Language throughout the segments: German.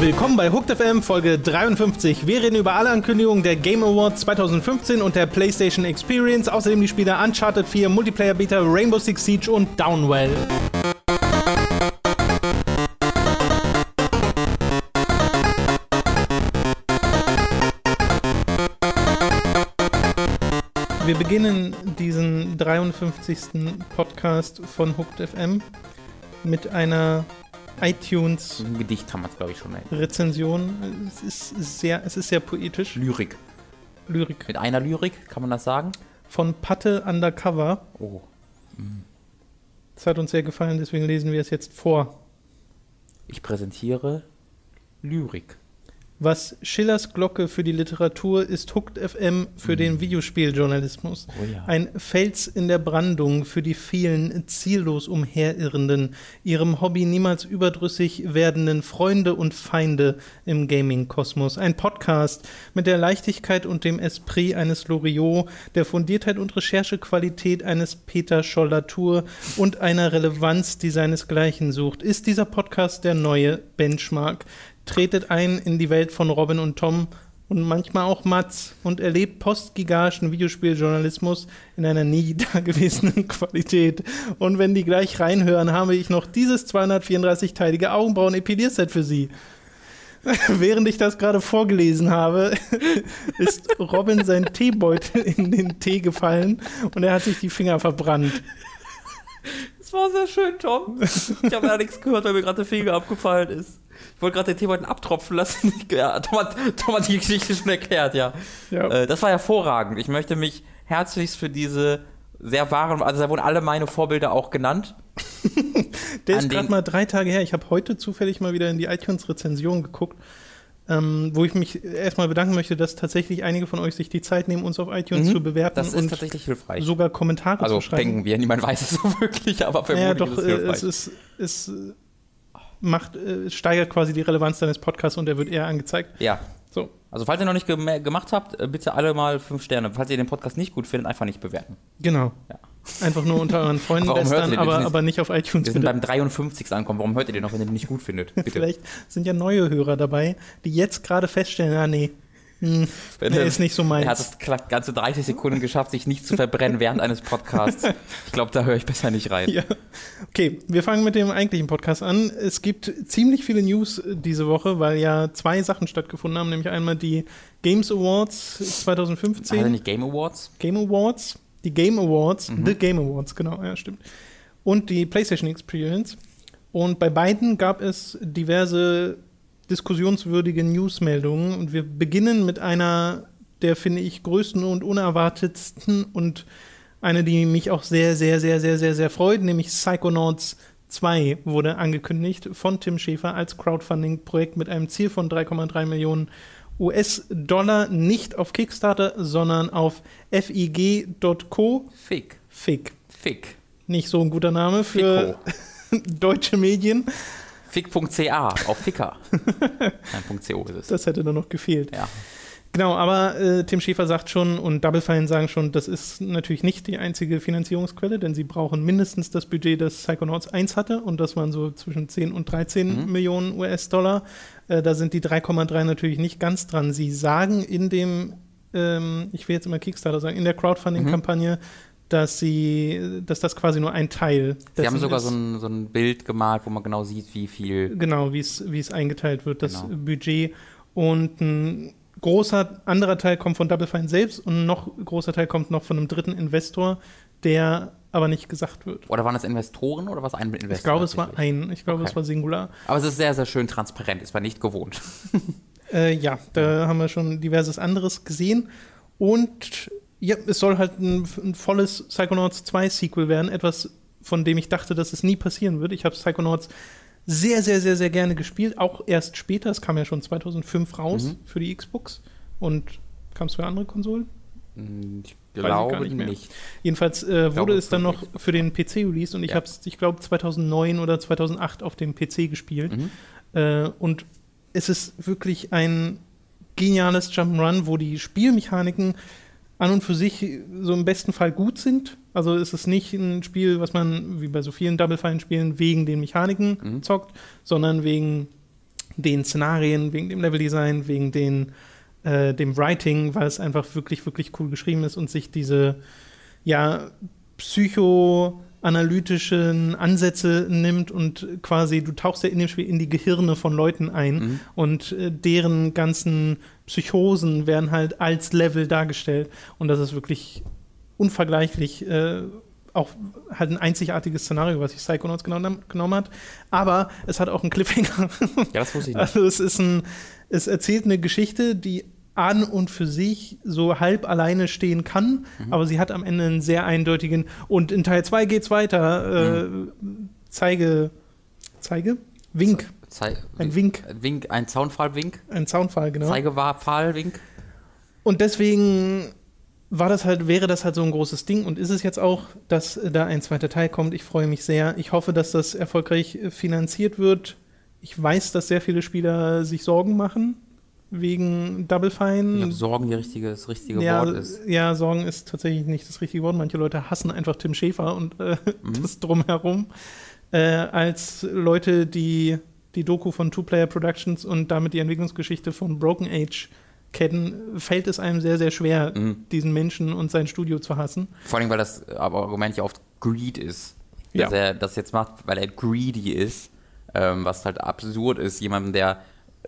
Willkommen bei Hooked FM Folge 53. Wir reden über alle Ankündigungen der Game Awards 2015 und der PlayStation Experience, außerdem die Spiele Uncharted 4, Multiplayer Beta, Rainbow Six Siege und Downwell. Wir beginnen diesen 53. Podcast von Hooked FM mit einer iTunes Ein Gedicht kann man es, glaube ich, schon nennen. Rezension. Es ist sehr, es ist sehr poetisch. Lyrik. Lyrik Mit einer Lyrik, kann man das sagen? von Patte Undercover. Oh. Das hat uns sehr gefallen, deswegen lesen wir es jetzt vor. Ich präsentiere Lyrik. Was Schillers Glocke für die Literatur ist Hooked FM für den Videospieljournalismus. Oh ja. Ein Fels in der Brandung für die vielen ziellos umherirrenden, ihrem Hobby niemals überdrüssig werdenden Freunde und Feinde im Gaming-Kosmos. Ein Podcast mit der Leichtigkeit und dem Esprit eines Loriot, der Fundiertheit und Recherchequalität eines Peter Schollatur und einer Relevanz, die seinesgleichen sucht. Ist dieser Podcast der neue Benchmark? Tretet ein in die Welt von Robin und Tom und manchmal auch Mats und erlebt postgigaschen Videospieljournalismus in einer nie dagewesenen Qualität. Und wenn die gleich reinhören, habe ich noch dieses 234-teilige Augenbrauen-Epilierset für sie. Während ich das gerade vorgelesen habe, ist Robin sein Teebeutel in den Tee gefallen und er hat sich die Finger verbrannt. Das war sehr schön, Tom. Ich habe nichts gehört, weil mir gerade der Finger abgefallen ist. Ich wollte gerade den Teebeutel abtropfen lassen. Ja, Tom, hat, Tom hat die Geschichte schon erklärt, ja. Ja. Äh, das war hervorragend. Ich möchte mich herzlichst für diese sehr wahren, also da wurden alle meine Vorbilder auch genannt. Der ist gerade mal drei Tage her. Ich habe heute zufällig mal wieder in die iTunes-Rezension geguckt, ähm, wo ich mich erstmal bedanken möchte, dass tatsächlich einige von euch sich die Zeit nehmen, uns auf iTunes Mhm. zu bewerten Das ist und tatsächlich hilfreich. sogar Kommentare also zu schreiben. denken wir, niemand weiß es so wirklich, aber vermutlich doch, ist äh, es hilfreich. es ist, es macht, äh, es steigert quasi die Relevanz deines Podcasts und der wird eher angezeigt. ja, So, also falls ihr noch nicht gem gemacht habt, äh, bitte alle mal fünf Sterne. Falls ihr den Podcast nicht gut findet, einfach nicht bewerten. genau. Ja. Einfach nur unter euren Freunden Warum lästern, aber, nicht? aber nicht auf iTunes. Wir sind bitte. beim 53. ankommen. Warum hört ihr den noch, wenn ihr den nicht gut findet? Bitte. Vielleicht sind ja neue Hörer dabei, die jetzt gerade feststellen, ah nee, hm, Wenn nee, ist nicht so meins. Er hat es ganze 30 Sekunden geschafft, sich nicht zu verbrennen während eines Podcasts. Ich glaube, da höre ich besser nicht rein. Ja. Okay, wir fangen mit dem eigentlichen Podcast an. Es gibt ziemlich viele News äh, diese Woche, weil ja zwei Sachen stattgefunden haben, nämlich einmal die Games Awards 2015. Hatte nicht Game Awards? Game Awards, die Game Awards, Mhm. The Game Awards, genau, ja, stimmt. Und die PlayStation Experience. Und bei beiden gab es diverse diskussionswürdige Newsmeldungen. Und wir beginnen mit einer der, finde ich, größten und unerwartetsten und eine, die mich auch sehr, sehr, sehr, sehr, sehr, sehr freut, nämlich Psychonauts 2 wurde angekündigt von Tim Schäfer als Crowdfunding-Projekt mit einem Ziel von 3,3 Millionen US-Dollar, nicht auf Kickstarter, sondern auf fig.co. Fick. Fick. Fick. Nicht so ein guter Name für deutsche Medien. Fick.ca auf Ficker. Nein, .co ist es. Das hätte dann noch gefehlt. Ja. Genau, aber äh, Tim Schäfer sagt schon und Double Fine sagen schon, das ist natürlich nicht die einzige Finanzierungsquelle, denn sie brauchen mindestens das Budget, das Psychonauts 1 hatte und das waren so zwischen 10 und 13 Mhm. Millionen US-Dollar. Äh, da sind die 3,3 natürlich nicht ganz dran. Sie sagen in dem, ähm, ich will jetzt immer Kickstarter sagen, in der Crowdfunding-Kampagne, dass sie, dass das quasi nur ein Teil Sie haben sogar so ein, so ein Bild gemalt, wo man genau sieht, wie viel. Genau, wie es wie es eingeteilt wird, das Genau. Budget. Und ein großer anderer Teil kommt von Double Fine selbst und ein noch großer Teil kommt noch von einem dritten Investor, der aber nicht gesagt wird. Oder waren es Investoren oder was ein Investor? Ich glaube, es war ein, ich glaube, Okay. es war Singular. Aber es ist sehr, sehr schön transparent. Es war nicht gewohnt. Äh, ja, da haben wir schon diverses anderes gesehen. Und ja, es soll halt ein, ein volles Psychonauts 2 Sequel werden. Etwas, von dem ich dachte, dass es nie passieren wird. Ich habe Psychonauts sehr, sehr, sehr, sehr gerne gespielt. Auch erst später. Es kam ja schon 2005 raus Mhm. für die Xbox. Und kam es für andere Konsolen? Hm, Ich glaube nicht nicht. Jedenfalls äh, wurde es dann noch für den PC released und ich Ja. habe es, ich glaube, 2009 oder 2008 auf dem PC gespielt. Mhm. Äh, und es ist wirklich ein geniales Jump'n'Run, wo die Spielmechaniken an und für sich so im besten Fall gut sind. Also ist es nicht ein Spiel, was man wie bei so vielen Double Fine-Spielen wegen den Mechaniken Mhm. zockt, sondern wegen den Szenarien, wegen dem Leveldesign, wegen den, äh, dem Writing, weil es einfach wirklich, wirklich cool geschrieben ist und sich diese ja, psychoanalytischen Ansätze nimmt und quasi, du tauchst ja in dem Spiel in die Gehirne von Leuten ein Mhm. und äh, deren ganzen Psychosen werden halt als Level dargestellt und das ist wirklich unvergleichlich. Äh, auch halt ein einzigartiges Szenario, was sich Psychonauts genommen, genommen hat. Aber es hat auch einen Cliffhanger. Ja, das wusste ich nicht. Also es ist ein, es erzählt eine Geschichte, die an und für sich so halb alleine stehen kann, Mhm. aber sie hat am Ende einen sehr eindeutigen und in Teil 2 geht's weiter. Äh, zeige, zeige? Wink. Zei Ein Wink. Ein Wink, ein Zaunfallwink. Ein Soundfall, genau. Zeigepfahlwink. Und deswegen war das halt, wäre das halt so ein großes Ding und ist es jetzt auch, dass äh, da ein zweiter Teil kommt. Ich freue mich sehr. Ich hoffe, dass das erfolgreich äh, finanziert wird. Ich weiß, dass sehr viele Spieler sich Sorgen machen wegen Double Ich Fine. glaube, Sorgen die richtige, das richtige ja, Wort ist. ja, Sorgen ist tatsächlich nicht das richtige Wort. Manche Leute hassen einfach Tim Schäfer und äh, Mhm. das drumherum. Äh, als Leute, die die Doku von Two Player Productions und damit die Entwicklungsgeschichte von Broken Age kennen, fällt es einem sehr, sehr schwer, Mhm. diesen Menschen und sein Studio zu hassen. Vor allem, weil das äh, aber Argument ja oft Greed ist. Ja. Dass er das jetzt macht, weil er greedy ist. Ähm, was halt absurd ist, jemandem, der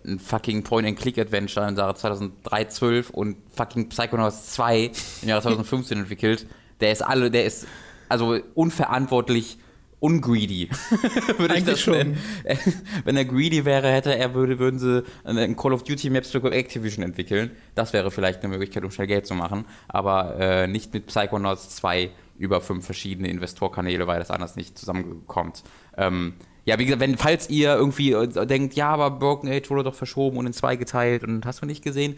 ein fucking Point-and-Click-Adventure im Jahre 2003, 12 und fucking Psychonauts 2 im Jahre 2015 entwickelt, der ist alle, der ist also unverantwortlich ungreedy, würde ich das schon. nennen. Wenn er greedy wäre, hätte er, würde, würden sie ein Call of Duty Maps für Activision entwickeln. Das wäre vielleicht eine Möglichkeit, um schnell Geld zu machen, aber äh, nicht mit Psychonauts 2 über fünf verschiedene Investorkanäle, weil das anders nicht zusammenkommt. Ähm, ja, wie gesagt, wenn, falls ihr irgendwie äh, denkt, ja, aber Broken Age wurde doch verschoben und in zwei geteilt und hast du nicht gesehen,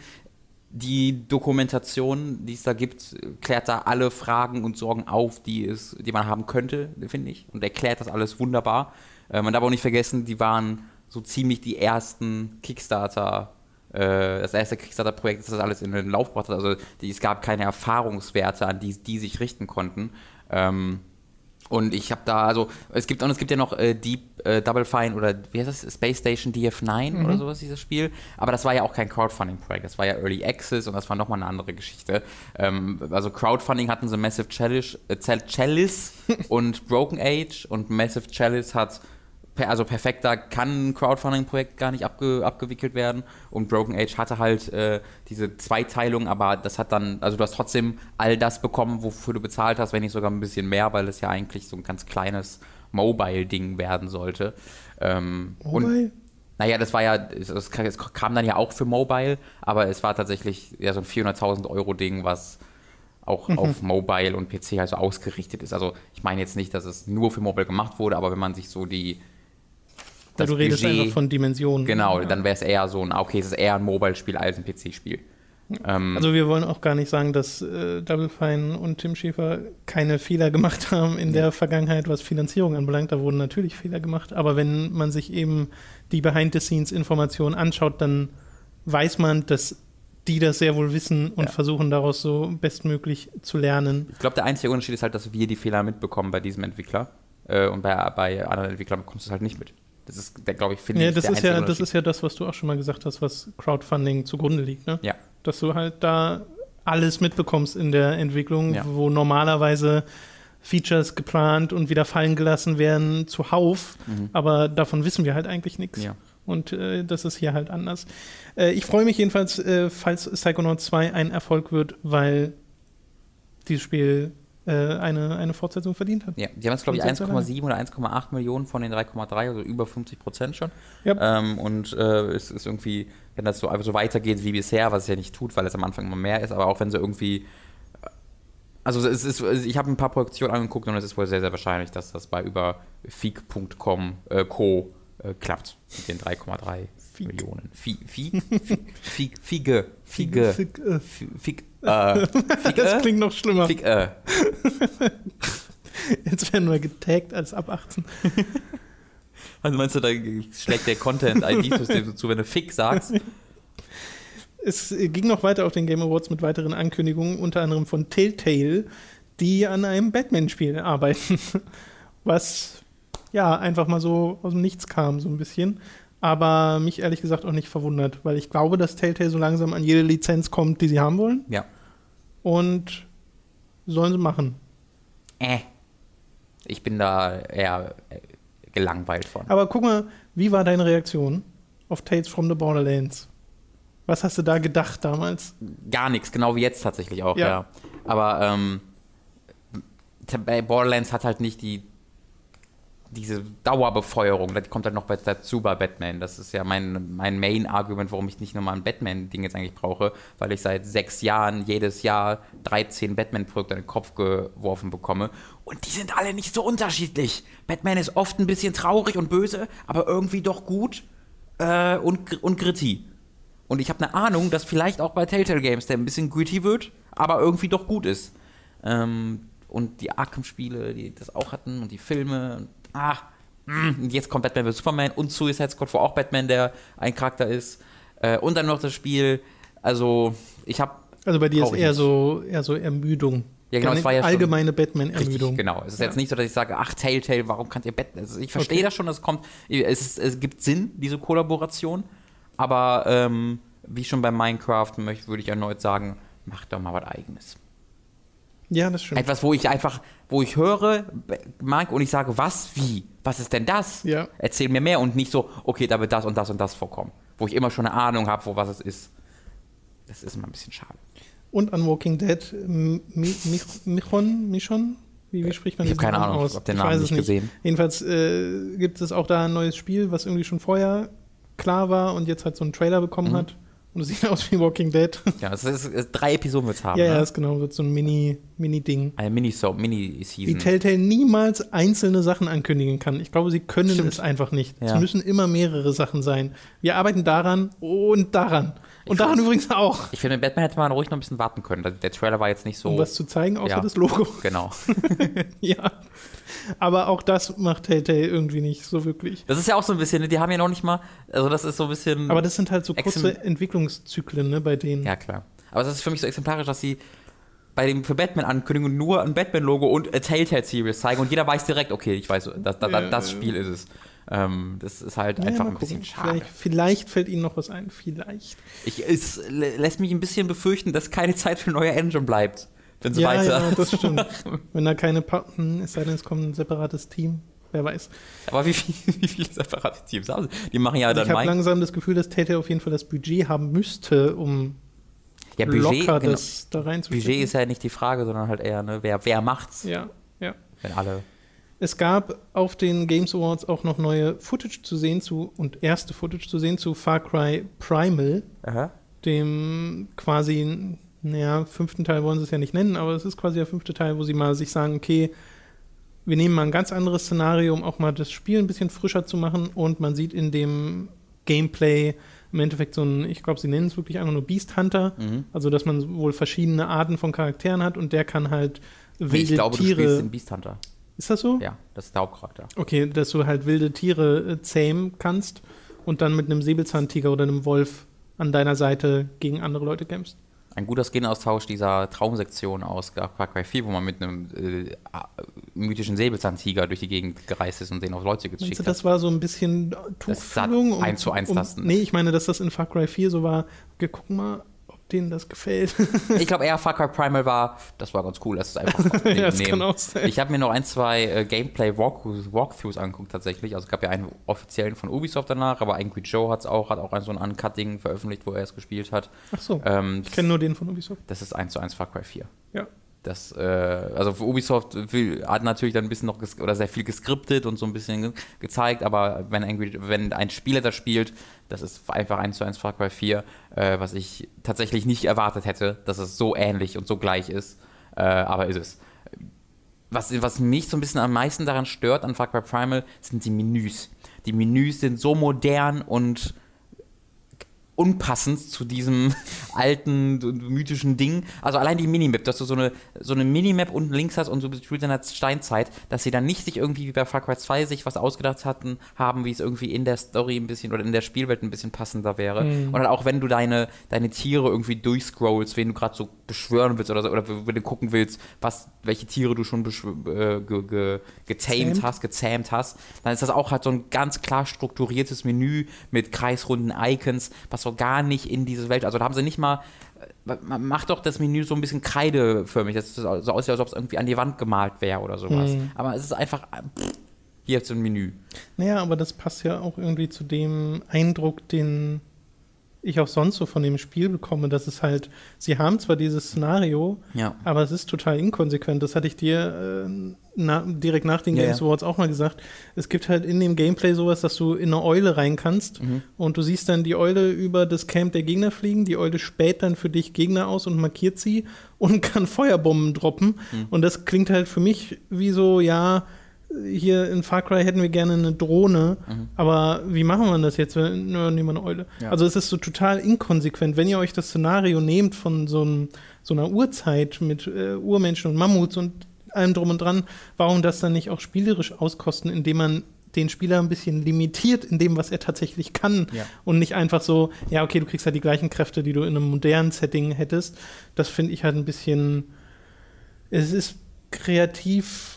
die Dokumentation, die es da gibt, klärt da alle Fragen und Sorgen auf, die, es, die man haben könnte, finde ich. Und erklärt das alles wunderbar. Äh, man darf auch nicht vergessen, die waren so ziemlich die ersten Kickstarter, äh, das erste Kickstarter-Projekt, das das alles in den Lauf gebracht hat. Also die, es gab keine Erfahrungswerte, an die die sich richten konnten. Ähm, und ich habe da, also es gibt und es gibt ja noch äh, Deep äh, Double Fine oder wie heißt das? Space Station DF9 oder sowas, dieses Spiel. Aber das war ja auch kein Crowdfunding-Projekt, das war ja Early Access und das war nochmal eine andere Geschichte. Ähm, also Crowdfunding hatten sie Massive Chalice, äh, Chal- Chalice und Broken Age und Massive Chalice hat also perfekter kann ein Crowdfunding-Projekt gar nicht abge, abgewickelt werden. Und Broken Age hatte halt äh, diese Zweiteilung, aber das hat dann, also du hast trotzdem all das bekommen, wofür du bezahlt hast, wenn nicht sogar ein bisschen mehr, weil es ja eigentlich so ein ganz kleines Mobile-Ding werden sollte. Ähm, Und, Mobile? naja, das war ja, es, es kam- dann ja auch für Mobile, aber es war tatsächlich ja so ein 400.000 Euro Ding, was auch Mhm. auf Mobile und PC halt so ausgerichtet ist. Also ich meine jetzt nicht, dass es nur für Mobile gemacht wurde, aber wenn man sich so die Weil du redest einfach von Dimensionen. Genau, Ja. dann wäre es eher so ein, ah, okay, es ist eher ein Mobile-Spiel als ein PC-Spiel. Ähm, Also wir wollen auch gar nicht sagen, dass äh, Double Fine und Tim Schäfer keine Fehler gemacht haben in der Vergangenheit, was Finanzierung anbelangt. Da wurden natürlich Fehler gemacht. Aber wenn man sich eben die Behind-the-Scenes-Informationen anschaut, dann weiß man, dass die das sehr wohl wissen und Ja. versuchen daraus so bestmöglich zu lernen. ich glaube, der einzige Unterschied ist halt, dass wir die Fehler mitbekommen bei diesem Entwickler. Äh, und bei, bei anderen Entwicklern bekommst du es halt nicht mit. Das ist, glaube ich, finde Ja, ich, das ist ja, das ist ja das, was du auch schon mal gesagt hast, was Crowdfunding zugrunde liegt, ne? Ja. Dass du halt da alles mitbekommst in der Entwicklung, Ja. wo normalerweise Features geplant und wieder fallen gelassen werden zuhauf, Mhm. aber davon wissen wir halt eigentlich nichts. Ja. Und äh, das ist hier halt anders. Äh, ich freue mich jedenfalls, äh, falls Psychonauts 2 ein Erfolg wird, weil dieses Spiel äh, eine, eine Fortsetzung verdient hat. Ja, die haben jetzt, glaube ich, Und sehr, sehr 1,7 oder 1,8 Millionen von den 3,3, also über 50 Prozent schon. Ja. Ähm, und äh, es ist irgendwie, wenn das so einfach so weitergeht wie bisher, was es ja nicht tut, weil es am Anfang immer mehr ist, aber auch wenn sie irgendwie. Also es ist, ich habe ein paar Produktionen angeguckt und es ist wohl sehr, sehr wahrscheinlich, dass das bei über Feek.com äh, Co. Äh, klappt mit den 3,3 Feek. Millionen. Fie- Feek? Feek? Fiege. Fiege. Fick, äh. Das äh? klingt noch schlimmer. Fieg. Äh. Jetzt werden wir getaggt als ab 18. Also meinst du, da schlägt der Content-ID-System zu, wenn du Fick sagst? es ging noch weiter auf den Game Awards mit weiteren Ankündigungen, unter anderem von Telltale, die an einem Batman-Spiel arbeiten. Was ja einfach mal so aus dem Nichts kam, so ein bisschen. Aber mich ehrlich gesagt auch nicht verwundert, weil ich glaube, dass Telltale so langsam an jede Lizenz kommt, die sie haben wollen. Ja. Und sollen sie machen. Äh. Ich bin da eher äh, gelangweilt von. Aber guck mal, wie war deine Reaktion auf Tales from the Borderlands? Was hast du da gedacht damals? Gar nichts, genau wie jetzt tatsächlich auch, Ja. ja. Aber ähm, Borderlands hat halt nicht die diese Dauerbefeuerung, die kommt halt noch dazu bei Batman. Das ist ja mein, mein Main-Argument, warum ich nicht nochmal ein Batman-Ding jetzt eigentlich brauche, weil ich seit sechs Jahren jedes Jahr 13 Batman-Projekte in den Kopf geworfen bekomme. Und die sind alle nicht so unterschiedlich. Batman ist oft ein bisschen traurig und böse, aber irgendwie doch gut äh, und, und gritty. Und ich habe eine Ahnung, dass vielleicht auch bei Telltale Games der ein bisschen gritty wird, aber irgendwie doch gut ist. Ähm, und die Arkham-Spiele, die das auch hatten und die Filme. Ah, und jetzt kommt Batman vs. Superman und Suicide Squad, wo auch Batman der ein Charakter ist. Äh, und dann noch das Spiel. Also, ich habe Also bei dir ist eher nicht. so, eher so Ermüdung. Ja, genau, es war ja allgemeine Batman-Ermüdung. genau. Es ist Ja. jetzt nicht so, dass ich sage, ach, Telltale, warum kann ihr Batman? Also ich verstehe Okay. das schon, das kommt. Es, es gibt Sinn, diese Kollaboration. Aber ähm, wie schon bei Minecraft möchte, würde ich erneut sagen, macht doch mal was Eigenes. Ja, das stimmt. Etwas, wo ich einfach, wo ich höre, mag und ich sage, was, wie? Was ist denn das? Ja. Erzähl mir mehr und nicht so, okay, da wird das und das und das vorkommen. Wo ich immer schon eine Ahnung habe, wo was es ist. Das ist immer ein bisschen schade. Und an Walking Dead, Mi- Mich- Michon, Michon? Wie, wie spricht man Ich hab diesen keine Namen Ahnung, aus? ich hab den Namen weiß nicht es gesehen. Jedenfalls äh, gibt es auch da ein neues Spiel, was irgendwie schon vorher klar war und jetzt halt so einen Trailer bekommen Mhm. hat. Und es sieht aus wie Walking Dead. Ja, es ist, es, drei Episoden wird es haben. ja, ja, ne? ist genau, wird so ein Mini- Mini-Ding. Eine Mini-Season. Wie Mini Telltale niemals einzelne Sachen ankündigen kann. Ich glaube, sie können Stimmt. es einfach nicht. Es Ja. müssen immer mehrere Sachen sein. Wir arbeiten daran und daran. Und Ich daran find- übrigens auch. Ich finde, Batman hätte man ruhig noch ein bisschen warten können. Der- Der Trailer war jetzt nicht so. Um was zu zeigen, außer Ja. das Logo. genau. ja. Aber auch das macht Telltale irgendwie nicht so wirklich. Das ist ja auch so ein bisschen, ne, die haben ja noch nicht mal, also das ist so ein bisschen. Aber das sind halt so kurze Exem- Entwicklungszyklen, ne, bei denen. ja, klar. Aber das ist für mich so exemplarisch, dass sie bei dem für Batman-Ankündigung nur ein Batman-Logo und a Telltale-Series zeigen und jeder weiß direkt, okay, ich weiß, das, das, Ja, das ja. Spiel ist es. Ähm, das ist halt Ja, einfach ein bisschen schade. Vielleicht, vielleicht fällt ihnen noch was ein. Vielleicht. Ich, es lä- lässt mich ein bisschen befürchten, dass keine Zeit für neue Engine bleibt, wenn sie Ja, weiter. ja, das stimmt. Wenn da keine Pa- hm, es sei denn, es kommt ein separates Team. Wer weiß. Aber wie, viel, wie viele separate Teams haben sie? Die machen ja Also dann ich habe langsam das Gefühl, dass Telltale auf jeden Fall das Budget haben müsste, um ja, Budget, locker genau. das da reinzustecken. Budget ist ja nicht die Frage, sondern halt eher, ne, wer, wer macht's, Ja, ja. wenn alle. Es gab auf den Games Awards auch noch neue Footage zu sehen zu und erste Footage zu sehen zu Far Cry Primal, Aha. dem quasi, naja, fünften Teil wollen sie es ja nicht nennen, aber es ist quasi der fünfte Teil, wo sie mal sich sagen, okay, wir nehmen mal ein ganz anderes Szenario, um auch mal das Spiel ein bisschen frischer zu machen und man sieht in dem Gameplay im Endeffekt so ein, ich glaube, sie nennen es wirklich einfach nur Beast Hunter, Mhm. also dass man wohl verschiedene Arten von Charakteren hat und der kann halt wilde Ich glaube, du Tiere. spielst den Beast Hunter. ist das so? Ja, das ist der Hauptcharakter. Okay, dass du halt wilde Tiere äh, zähmen kannst und dann mit einem Säbelzahntiger oder einem Wolf an deiner Seite gegen andere Leute kämpfst. Ein guter Skin-Austausch dieser Traumsektion aus Far Cry 4, wo man mit einem äh, mythischen Säbelzahntiger durch die Gegend gereist ist und den auf Leute Meinst geschickt du, hat. das war so ein bisschen Das Tuchfühlung? eins zu eins das- Nee, ich meine, dass das in Far Cry 4 so war, okay, guck mal, denen das gefällt. Ich glaube eher Far Cry Primal war, das war ganz cool, das ist einfach ja, das nehmen. Ich habe mir noch ein, zwei äh, Gameplay-Walkthroughs Walkthroughs angeguckt tatsächlich. Also es gab ja einen offiziellen von Ubisoft danach, aber Angry Joe hat's auch, hat auch so ein Uncutting veröffentlicht, wo er es gespielt hat. Ach so, Ähm, ich kenne nur den von Ubisoft. das ist 1 zu 1 Far Cry 4. Ja. Das, äh, also für Ubisoft will, hat natürlich dann ein bisschen noch oder sehr viel geskriptet und so ein bisschen ge gezeigt, aber wenn, Angry, wenn ein Spieler das spielt, das ist einfach 1 zu 1 Far Cry 4, äh, was ich tatsächlich nicht erwartet hätte, dass es so ähnlich und so gleich ist, äh, aber ist es. Was, was mich so ein bisschen am meisten daran stört an Far Cry Primal, sind die Menüs. Die Menüs sind so modern und unpassend zu diesem alten, mythischen Ding. Also allein die Minimap, dass du so eine, so eine Minimap unten links hast und so spielst in der Steinzeit, dass sie dann nicht sich irgendwie wie bei Far Cry 2 sich was ausgedacht hatten, haben, wie es irgendwie in der Story ein bisschen oder in der Spielwelt ein bisschen passender wäre. Mhm. Und dann auch wenn du deine, deine Tiere irgendwie durchscrollst, wen du gerade so beschwören willst oder so, oder wenn du gucken willst, was, welche Tiere du schon äh, ge, ge, getamed hast, gezähmt hast, dann ist das auch halt so ein ganz klar strukturiertes Menü mit kreisrunden Icons, was so gar nicht in diese Welt, also da haben sie nicht mal äh, man macht doch das Menü so ein bisschen kreideförmig, dass es so aussieht, als ob es irgendwie an die Wand gemalt wäre oder sowas. Mhm. Aber es ist einfach, äh, pff, hier ist ein Menü. Naja, aber das passt ja auch irgendwie zu dem Eindruck, den ich auch sonst so von dem Spiel bekomme, dass es halt, sie haben zwar dieses Szenario, ja. aber es ist total inkonsequent. Das hatte ich dir äh, na, direkt nach den Games ja, Awards auch mal gesagt. Es gibt halt in dem Gameplay sowas, dass du in eine Eule rein kannst mhm. und du siehst dann die Eule über das Camp der Gegner fliegen. Die Eule späht dann für dich Gegner aus und markiert sie und kann Feuerbomben droppen. Mhm. Und das klingt halt für mich wie so, ja, hier in Far Cry hätten wir gerne eine Drohne, mhm. aber wie machen wir das jetzt? Nehmen wir eine Eule. Ja. Also es ist so total inkonsequent, wenn ihr euch das Szenario nehmt von so, einem, so einer Urzeit mit äh, Urmenschen und Mammuts und allem drum und dran, warum das dann nicht auch spielerisch auskosten, indem man den Spieler ein bisschen limitiert in dem, was er tatsächlich kann ja. und nicht einfach so, ja, okay, du kriegst halt die gleichen Kräfte, die du in einem modernen Setting hättest. Das finde ich halt ein bisschen, es ist kreativ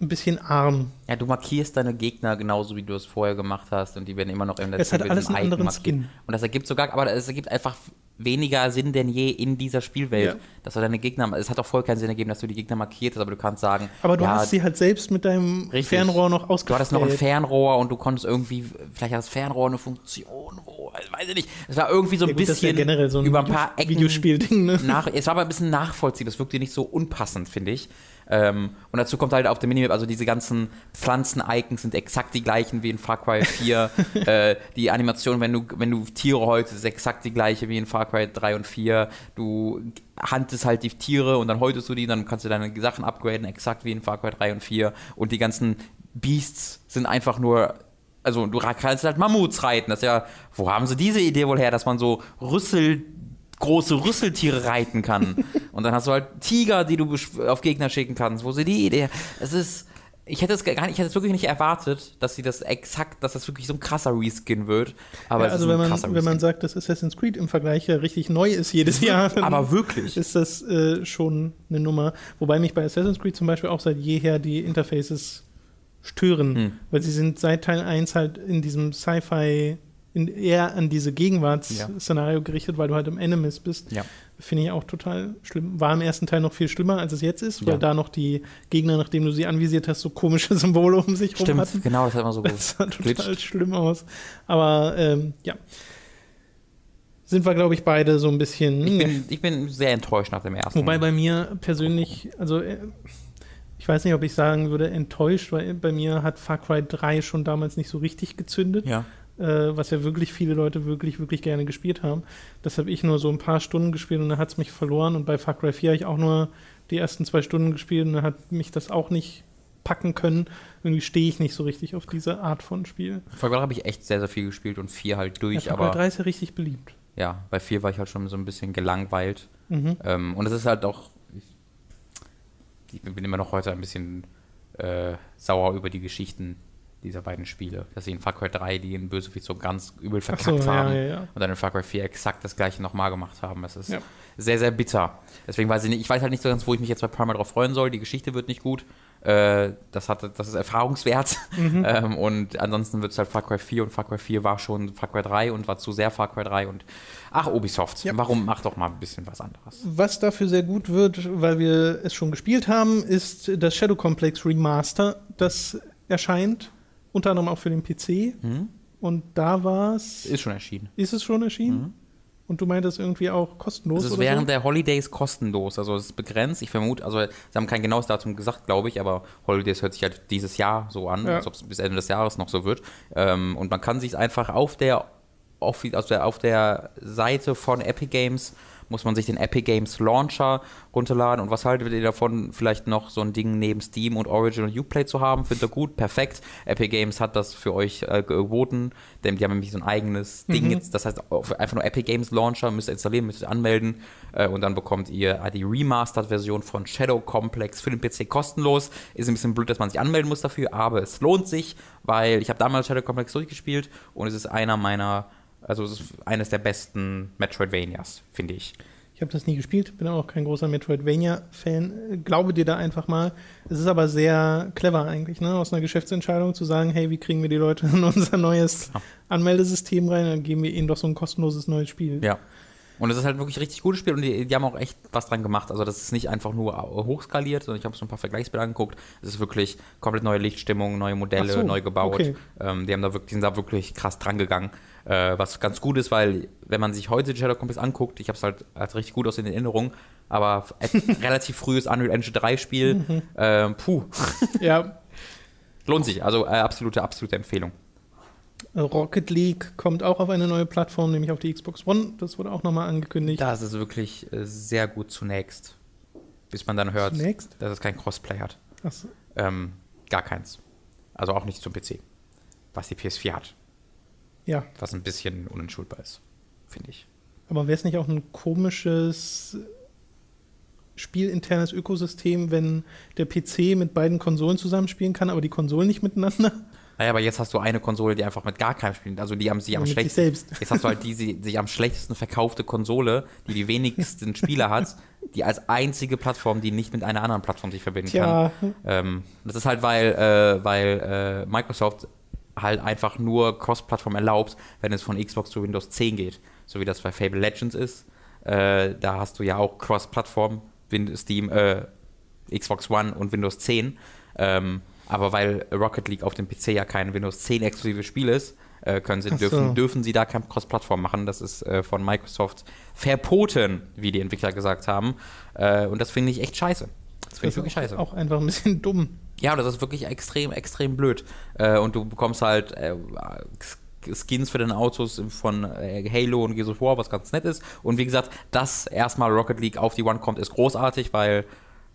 ein bisschen arm. Ja, du markierst deine Gegner genauso, wie du es vorher gemacht hast und die werden immer noch in der Es hat alles einen anderen markiert. Skin. Und das ergibt sogar, aber es ergibt einfach weniger Sinn denn je in dieser Spielwelt, ja. dass du deine Gegner, es hat auch voll keinen Sinn ergeben, dass du die Gegner markiert hast, aber du kannst sagen. Aber du ja, hast sie halt selbst mit deinem richtig. Fernrohr noch ausgestellt. Du hattest noch ein Fernrohr und du konntest irgendwie, vielleicht hat das Fernrohr eine Funktion, wo, also weiß ich nicht. Es war irgendwie so ein ja, gut, bisschen generell so ein über ein paar Ecken. Videospielding, ne? Nach, es war aber ein bisschen nachvollziehbar, das wirkte nicht so unpassend, finde ich. Ähm, und dazu kommt halt auf der Minimap, also diese ganzen Pflanzen-Icons sind exakt die gleichen wie in Far Cry 4. äh, die Animation, wenn du, wenn du Tiere häutest, ist exakt die gleiche wie in Far Cry 3 und 4. Du handest halt die Tiere und dann häutest du die, dann kannst du deine Sachen upgraden, exakt wie in Far Cry 3 und 4. Und die ganzen Beasts sind einfach nur also du kannst halt Mammuts reiten. Das ist ja, wo haben sie diese Idee wohl her, dass man so Rüssel große Rüsseltiere reiten kann. Und dann hast du halt Tiger, die du auf Gegner schicken kannst. Wo sie die Idee? Es ist. Ich hätte es gar nicht, ich hätte es wirklich nicht erwartet, dass sie das exakt, dass das wirklich so ein krasser Reskin wird. Aber ja, also wenn man, wenn man sagt, dass Assassin's Creed im Vergleich ja richtig neu ist jedes Jahr, aber wirklich ist das äh, schon eine Nummer. Wobei mich bei Assassin's Creed zum Beispiel auch seit jeher die Interfaces stören, hm. weil sie sind seit Teil 1 halt in diesem Sci-Fi in, eher an diese Gegenwartsszenario ja. gerichtet, weil du halt im Enemies bist. Ja. Finde ich auch total schlimm. War im ersten Teil noch viel schlimmer, als es jetzt ist, ja. weil da noch die Gegner, nachdem du sie anvisiert hast, so komische Symbole um sich Stimmt, rum hatten. genau, das hat immer so Das sah total glitscht. schlimm aus. Aber ähm, ja. Sind wir, glaube ich, beide so ein bisschen. Ich bin, ich bin sehr enttäuscht nach dem ersten. Wobei bei mir persönlich, also äh, ich weiß nicht, ob ich sagen würde, enttäuscht, weil bei mir hat Far Cry 3 schon damals nicht so richtig gezündet. Ja äh, was ja wirklich viele Leute wirklich, wirklich gerne gespielt haben. Das habe ich nur so ein paar Stunden gespielt und dann hat es mich verloren. Und bei Far Cry 4 habe ich auch nur die ersten zwei Stunden gespielt und dann hat mich das auch nicht packen können. Irgendwie stehe ich nicht so richtig auf diese Art von Spiel. Far Cry habe ich echt sehr, sehr viel gespielt und 4 halt durch. Ja, Far Cry 3 ist ja richtig beliebt. Ja, bei 4 war ich halt schon so ein bisschen gelangweilt. Mhm. Ähm, und es ist halt auch. Ich, ich bin immer noch heute ein bisschen äh, sauer über die Geschichten dieser beiden Spiele. Dass sie in Far Cry 3 die in Bösewicht so ganz übel verkackt so, haben ja, ja, ja. und dann in Far Cry 4 exakt das gleiche nochmal gemacht haben. Es ist sehr, sehr bitter. Deswegen weiß ich nicht, ich weiß halt nicht so ganz, wo ich mich jetzt bei Primal drauf freuen soll. Die Geschichte wird nicht gut. Äh, das, hat, das ist erfahrungswert. Mhm. ähm, und ansonsten wird es halt Far Cry 4 und Far Cry 4 war schon Far Cry 3 und war zu sehr Far Cry 3 und ach, Ubisoft, warum mach doch mal ein bisschen was anderes? Was dafür sehr gut wird, weil wir es schon gespielt haben, ist das Shadow Complex Remaster, das erscheint unter anderem auch für den PC. Mhm. Und da war es. Ist schon erschienen. Ist es schon erschienen? Mhm. Und du meintest irgendwie auch kostenlos? Es ist während so? der Holidays kostenlos. Also es ist begrenzt. Ich vermute, also sie haben kein genaues Datum gesagt, glaube ich, aber Holidays hört sich halt dieses Jahr so an, ja. als ob es bis Ende des Jahres noch so wird. Ähm, und man kann sich einfach auf der, auf, also auf der Seite von Epic Games muss man sich den Epic Games Launcher runterladen. Und was haltet ihr davon, vielleicht noch so ein Ding neben Steam und Origin und Uplay zu haben? Findet ihr gut, perfekt. Epic Games hat das für euch äh, geboten, denn die haben nämlich so ein eigenes Ding Mhm. jetzt. Das heißt, einfach nur Epic Games Launcher müsst ihr installieren, müsst ihr anmelden äh, und dann bekommt ihr die Remastered-Version von Shadow Complex für den PC kostenlos. Ist ein bisschen blöd, dass man sich anmelden muss dafür, aber es lohnt sich, weil ich habe damals Shadow Complex durchgespielt und es ist einer meiner, also es ist eines der besten Metroidvanias, finde ich. Ich habe das nie gespielt, bin auch kein großer Metroidvania-Fan. Glaube dir da einfach mal. Es ist aber sehr clever eigentlich, ne? aus einer Geschäftsentscheidung zu sagen, hey, wie kriegen wir die Leute in unser neues. Anmeldesystem rein? Dann geben wir ihnen doch so ein kostenloses neues Spiel. Ja. Und es ist halt wirklich richtig gutes Spiel und die, die haben auch echt was dran gemacht. Also das ist nicht einfach nur hochskaliert, sondern ich habe so ein paar Vergleichsbilder angeguckt. Es ist wirklich komplett neue Lichtstimmung, neue Modelle, so, neu gebaut. okay. Ähm, die, haben da wirklich, die sind da wirklich krass dran gegangen. Äh, was ganz gut ist, weil wenn man sich heute die Shadow Complex anguckt, ich habe es halt als richtig gut aus in Erinnerung, aber relativ frühes Unreal Engine 3 Spiel, Mhm. ähm, puh, Ja, lohnt sich. Also äh, absolute, absolute Empfehlung. Äh, Rocket League kommt auch auf eine neue Plattform, nämlich auf die Xbox One. Das wurde auch nochmal angekündigt. Das ist wirklich äh, sehr gut zunächst. Bis man dann hört, Zunächst? dass es kein Crossplay hat. Achso. Ähm, gar keins. Also auch nicht zum PC. Was die PS4 hat. Ja, Was ein bisschen unentschuldbar ist, finde ich. aber wäre es nicht auch ein komisches spielinternes Ökosystem, wenn der PC mit beiden Konsolen zusammenspielen kann, aber die Konsolen nicht miteinander? Naja, aber jetzt hast du eine Konsole, die einfach mit gar keinem spielt. Also die haben sie am mit sich schlechtesten. Jetzt hast du halt die, die, die am schlechtesten verkaufte Konsole, die die wenigsten Spieler hat, die als einzige Plattform, die nicht mit einer anderen Plattform sich verbinden kann. Tja, Ähm, das ist halt, weil, äh, weil äh, Microsoft halt einfach nur Cross-Plattform erlaubt, wenn es von Xbox zu Windows 10 geht. So wie das bei Fable Legends ist. Äh, da hast du ja auch Cross-Plattform, Steam, äh, Xbox One und Windows 10. Ähm, aber weil Rocket League auf dem PC ja kein Windows 10 exklusives Spiel ist, äh, können sie, so. dürfen, dürfen sie da kein Cross-Plattform machen. Das ist äh, von Microsoft verboten, wie die Entwickler gesagt haben. Äh, und das finde ich echt scheiße. Das finde ich wirklich scheiße. auch einfach ein bisschen dumm. Ja, das ist wirklich extrem, extrem blöd. Äh, und du bekommst halt Skins für deine Autos von Halo und Gears of War, was ganz nett ist. Und wie gesagt, dass erstmal Rocket League auf die One kommt, ist großartig, weil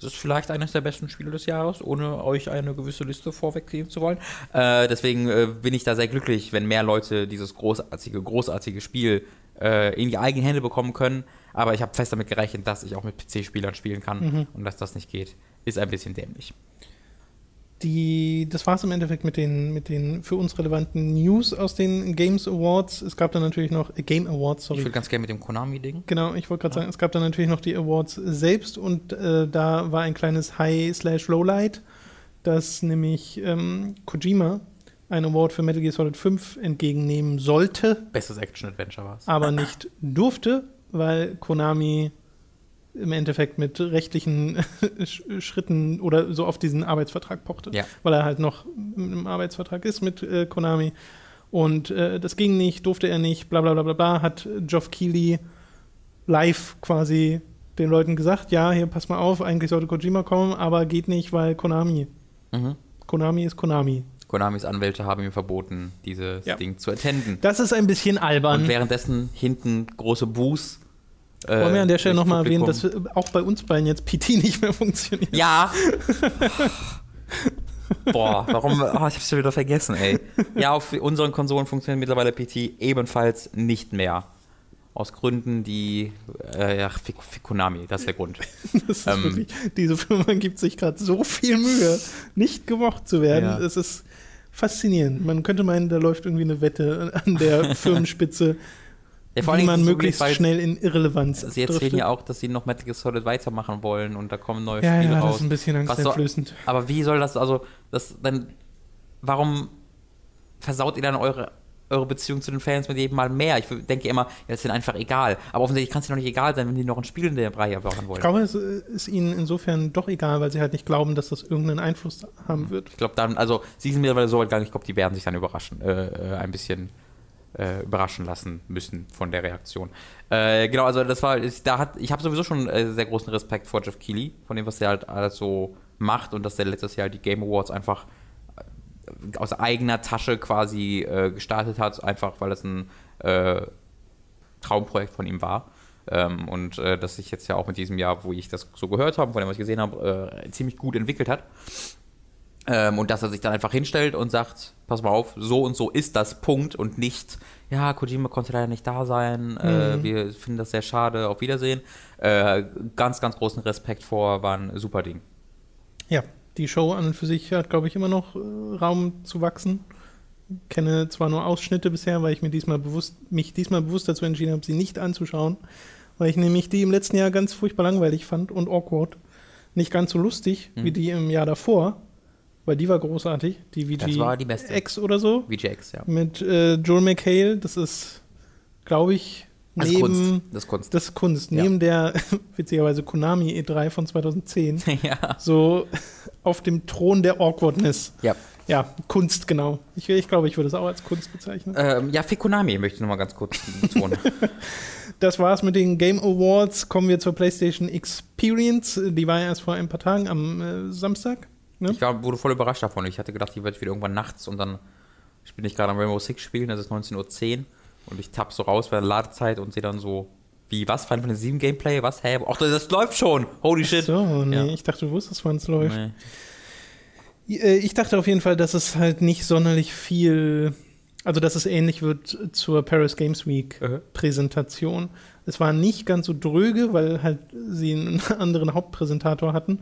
es ist vielleicht eines der besten Spiele des Jahres, ohne euch eine gewisse Liste vorwegnehmen zu wollen. Äh, deswegen äh, bin ich da sehr glücklich, wenn mehr Leute dieses großartige, großartige Spiel äh, in die eigenen Hände bekommen können. Aber ich habe fest damit gerechnet, dass ich auch mit PC-Spielern spielen kann Mhm. und dass das nicht geht. Ist ein bisschen dämlich. Die, das war es im Endeffekt mit den, mit den für uns relevanten News aus den Games Awards. Es gab dann natürlich noch äh, Game Awards, Ich sorry. würde ganz gerne mit dem Konami-Ding. Genau, ich wollte gerade sagen, es gab dann natürlich noch die Awards selbst und äh, da war ein kleines High-Slash-Lowlight, dass nämlich ähm, Kojima einen Award für Metal Gear Solid 5 entgegennehmen sollte, Bestes Action-Adventure war es. aber nicht durfte, weil Konami im Endeffekt mit rechtlichen Sch- Schritten oder so auf diesen Arbeitsvertrag pochte, Ja. weil er halt noch im Arbeitsvertrag ist mit äh, Konami. Und äh, das ging nicht, durfte er nicht, bla bla bla bla bla, hat Geoff Keighley live quasi den Leuten gesagt, ja, hier pass mal auf, eigentlich sollte Kojima kommen, aber geht nicht, weil Konami. Mhm. Konami ist Konami. Konamis Anwälte haben ihm verboten, dieses Ja. Ding zu attenden. Das ist ein bisschen albern. Und währenddessen hinten große Boos. Äh, Wollen wir an der Stelle nochmal erwähnen, dass wir- auch bei uns beiden jetzt PT nicht mehr funktioniert. Ja! Boah, warum? Oh, ich hab's schon wieder vergessen, ey. Ja, auf unseren Konsolen funktioniert mittlerweile PT ebenfalls nicht mehr. Aus Gründen, die. Äh, ja, für Konami, das ist der Grund. Das ist Ähm. wirklich, diese Firma gibt sich gerade so viel Mühe, nicht gemocht zu werden. Ja. Es ist faszinierend. Man könnte meinen, da läuft irgendwie eine Wette an der Firmenspitze, Ja, vor wie allem man so möglichst weil schnell in Irrelevanz Sie erzählen ja auch, dass sie noch Metal Gear Solid weitermachen wollen und da kommen neue ja, Spiele ja, raus. das ist ein bisschen angsteinflößend. Aber wie soll das, also, das dann, warum versaut ihr dann eure, eure Beziehung zu den Fans mit jedem Mal mehr? Ich denke immer, ja, das ist denen einfach egal. Aber offensichtlich kann es dir noch nicht egal sein, wenn die noch ein Spiel in der Reihe machen wollen. Ich glaube, es ist ihnen insofern doch egal, weil sie halt nicht glauben, dass das irgendeinen Einfluss haben wird. Ich glaube dann, also, sie sind mittlerweile so weit gegangen, ich glaube, die werden sich dann überraschen, äh, äh, ein bisschen äh, überraschen lassen müssen von der Reaktion. Äh, genau, also das war, ist, da hat, ich habe sowieso schon äh, sehr großen Respekt vor Jeff Keighley, von dem, was der halt alles so macht und dass der letztes Jahr die Game Awards einfach äh, aus eigener Tasche quasi äh, gestartet hat, einfach weil das ein äh, Traumprojekt von ihm war. Ähm, und äh, das sich jetzt ja auch mit diesem Jahr, wo ich das so gehört habe, von dem, was ich gesehen habe, ziemlich gut entwickelt hat. Ähm, und dass er sich dann einfach hinstellt und sagt, pass mal auf, so und so ist das Punkt und nicht, ja, Kojima konnte leider nicht da sein, äh, Mhm. wir finden das sehr schade, auf Wiedersehen. Äh, ganz, ganz großen Respekt vor, war ein super Ding. Ja, die Show an und für sich hat, glaube ich, immer noch äh, Raum zu wachsen. Kenne zwar nur Ausschnitte bisher, weil ich mir diesmal bewusst, mich diesmal bewusst dazu entschieden habe, sie nicht anzuschauen, weil ich nämlich die im letzten Jahr ganz furchtbar langweilig fand und awkward. Nicht ganz so lustig Hm. wie die im Jahr davor, weil die war großartig. Die VG Das war die beste. X oder so VJX, ja. mit äh, Joel McHale. Das ist, glaube ich, Das ist neben Kunst. Das ist Kunst. das ist Kunst. Ja. Neben der witzigerweise Konami E3 von 2010 ja. so auf dem Thron der Awkwardness. ja. Ja, Kunst, genau. Ich, ich glaube, ich würde es auch als Kunst bezeichnen. Ähm, ja, für Konami möchte ich nochmal ganz kurz betonen. Das war's mit den Game Awards. Kommen wir zur PlayStation Experience. Die war ja erst vor ein paar Tagen am äh, Samstag. Ne? ich war, wurde voll überrascht davon. Ich hatte gedacht, die wird wieder irgendwann nachts und dann ich bin ich gerade am Rainbow Six spielen, das ist 19.10 Uhr und ich tapp so raus bei der Ladezeit und sehe dann so, wie, was, Final Fantasy 7 Gameplay, was, hä, ach, das läuft schon, holy shit. So, nee, Ja. ich dachte, du wusstest, wann es läuft. Nee. Äh, Ich dachte auf jeden Fall, dass es halt nicht sonderlich viel, also dass es ähnlich wird zur Paris Games Week Mhm. Präsentation. Es war nicht ganz so dröge, weil halt sie einen anderen Hauptpräsentator hatten.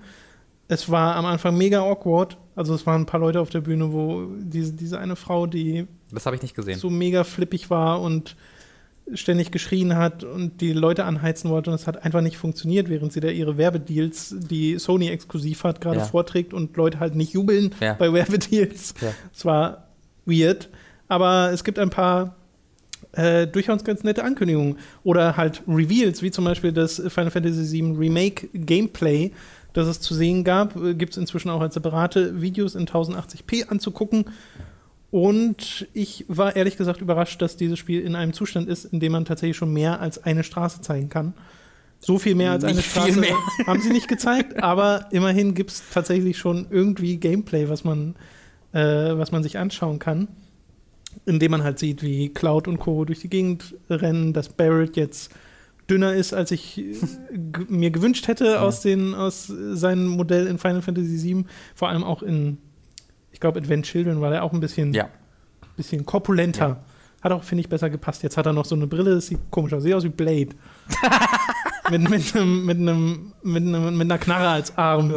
Es war am Anfang mega awkward. Also es waren ein paar Leute auf der Bühne, wo diese, diese eine Frau, die Das habe ich nicht gesehen. so mega flippig war und ständig geschrien hat und die Leute anheizen wollte und es hat einfach nicht funktioniert, während sie da ihre Werbedeals, die Sony exklusiv hat, gerade Ja. vorträgt und Leute halt nicht jubeln Ja. bei Werbedeals. Ja. Es war weird, aber es gibt ein paar äh, durchaus ganz nette Ankündigungen oder halt Reveals, wie zum Beispiel das Final Fantasy VII Remake Gameplay, das es zu sehen gab, gibt es inzwischen auch als separate Videos in 1080p anzugucken. Und ich war ehrlich gesagt überrascht, dass dieses Spiel in einem Zustand ist, in dem man tatsächlich schon mehr als eine Straße zeigen kann. So viel mehr als eine Nicht Straße haben sie nicht gezeigt, aber immerhin gibt es tatsächlich schon irgendwie Gameplay, was man, äh, was man sich anschauen kann. Indem man halt sieht, wie Cloud und Co. durch die Gegend rennen, dass Barrett jetzt dünner ist, als ich äh, mir gewünscht hätte aus, den, aus seinem Modell in Final Fantasy VII. Vor allem auch in, ich glaube, Advent Children war er auch ein bisschen, Ja. bisschen korpulenter. Hat auch, finde ich, besser gepasst. Jetzt hat er noch so eine Brille, das sieht komisch aus. Sieht aus wie Blade. mit, mit, einem, mit, einem, mit, einem, mit einer Knarre als Arm.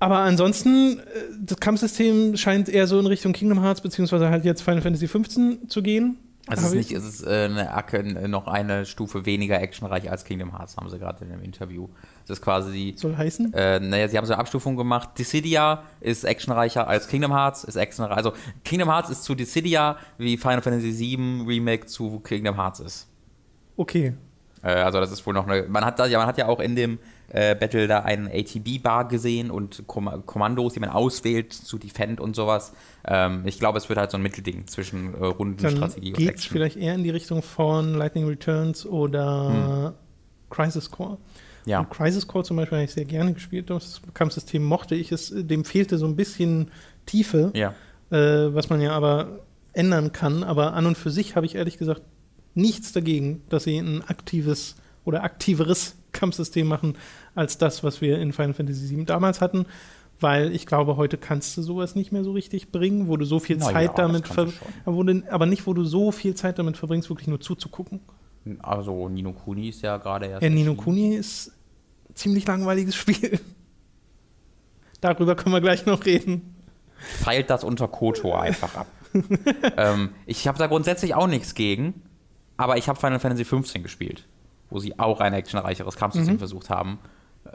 Aber ansonsten, äh, das Kampfsystem scheint eher so in Richtung Kingdom Hearts, beziehungsweise halt jetzt Final Fantasy 15 zu gehen. Es ist nicht, es ist äh, eine Acke, noch eine Stufe weniger actionreich als Kingdom Hearts, haben sie gerade in dem Interview. Das ist quasi die, Soll heißen? Äh, naja, sie haben so eine Abstufung gemacht. Dissidia ist actionreicher als Kingdom Hearts, ist actionreicher. Also Kingdom Hearts ist zu Dissidia, wie Final Fantasy VII Remake zu Kingdom Hearts ist. Okay. Äh, also das ist wohl noch eine. Man hat da, ja, man hat ja auch in dem äh, Battle da einen ATB-Bar gesehen und Kom Kommandos, die man auswählt zu Defend und sowas. Ähm, ich glaube, es wird halt so ein Mittelding zwischen äh, Rundenstrategie und geht es Action. vielleicht eher in die Richtung von Lightning Returns oder Crisis Core. Hm. Ja. Und Crisis Core zum Beispiel habe ich sehr gerne gespielt. Das Kampfsystem mochte ich. Es, dem fehlte so ein bisschen Tiefe, Ja. äh, was man ja aber ändern kann. Aber an und für sich habe ich ehrlich gesagt nichts dagegen, dass sie ein aktives oder aktiveres Kampfsystem machen als das, was wir in Final Fantasy VII damals hatten. Weil ich glaube, heute kannst du sowas nicht mehr so richtig bringen, wo du so viel Na ja, Zeit das damit kannst du ver schon. aber, nicht, wo du so viel Zeit damit verbringst, wirklich nur zuzugucken. Also Nino Kuni ist ja gerade erst. Ja, Nino. Kuni ist ein ziemlich langweiliges Spiel. Darüber können wir gleich noch reden. feilt das unter Koto einfach ab. ähm, ich habe da grundsätzlich auch nichts gegen, aber ich habe Final Fantasy 15 gespielt, wo sie auch ein actionreicheres Kampfsystem Mhm. versucht haben.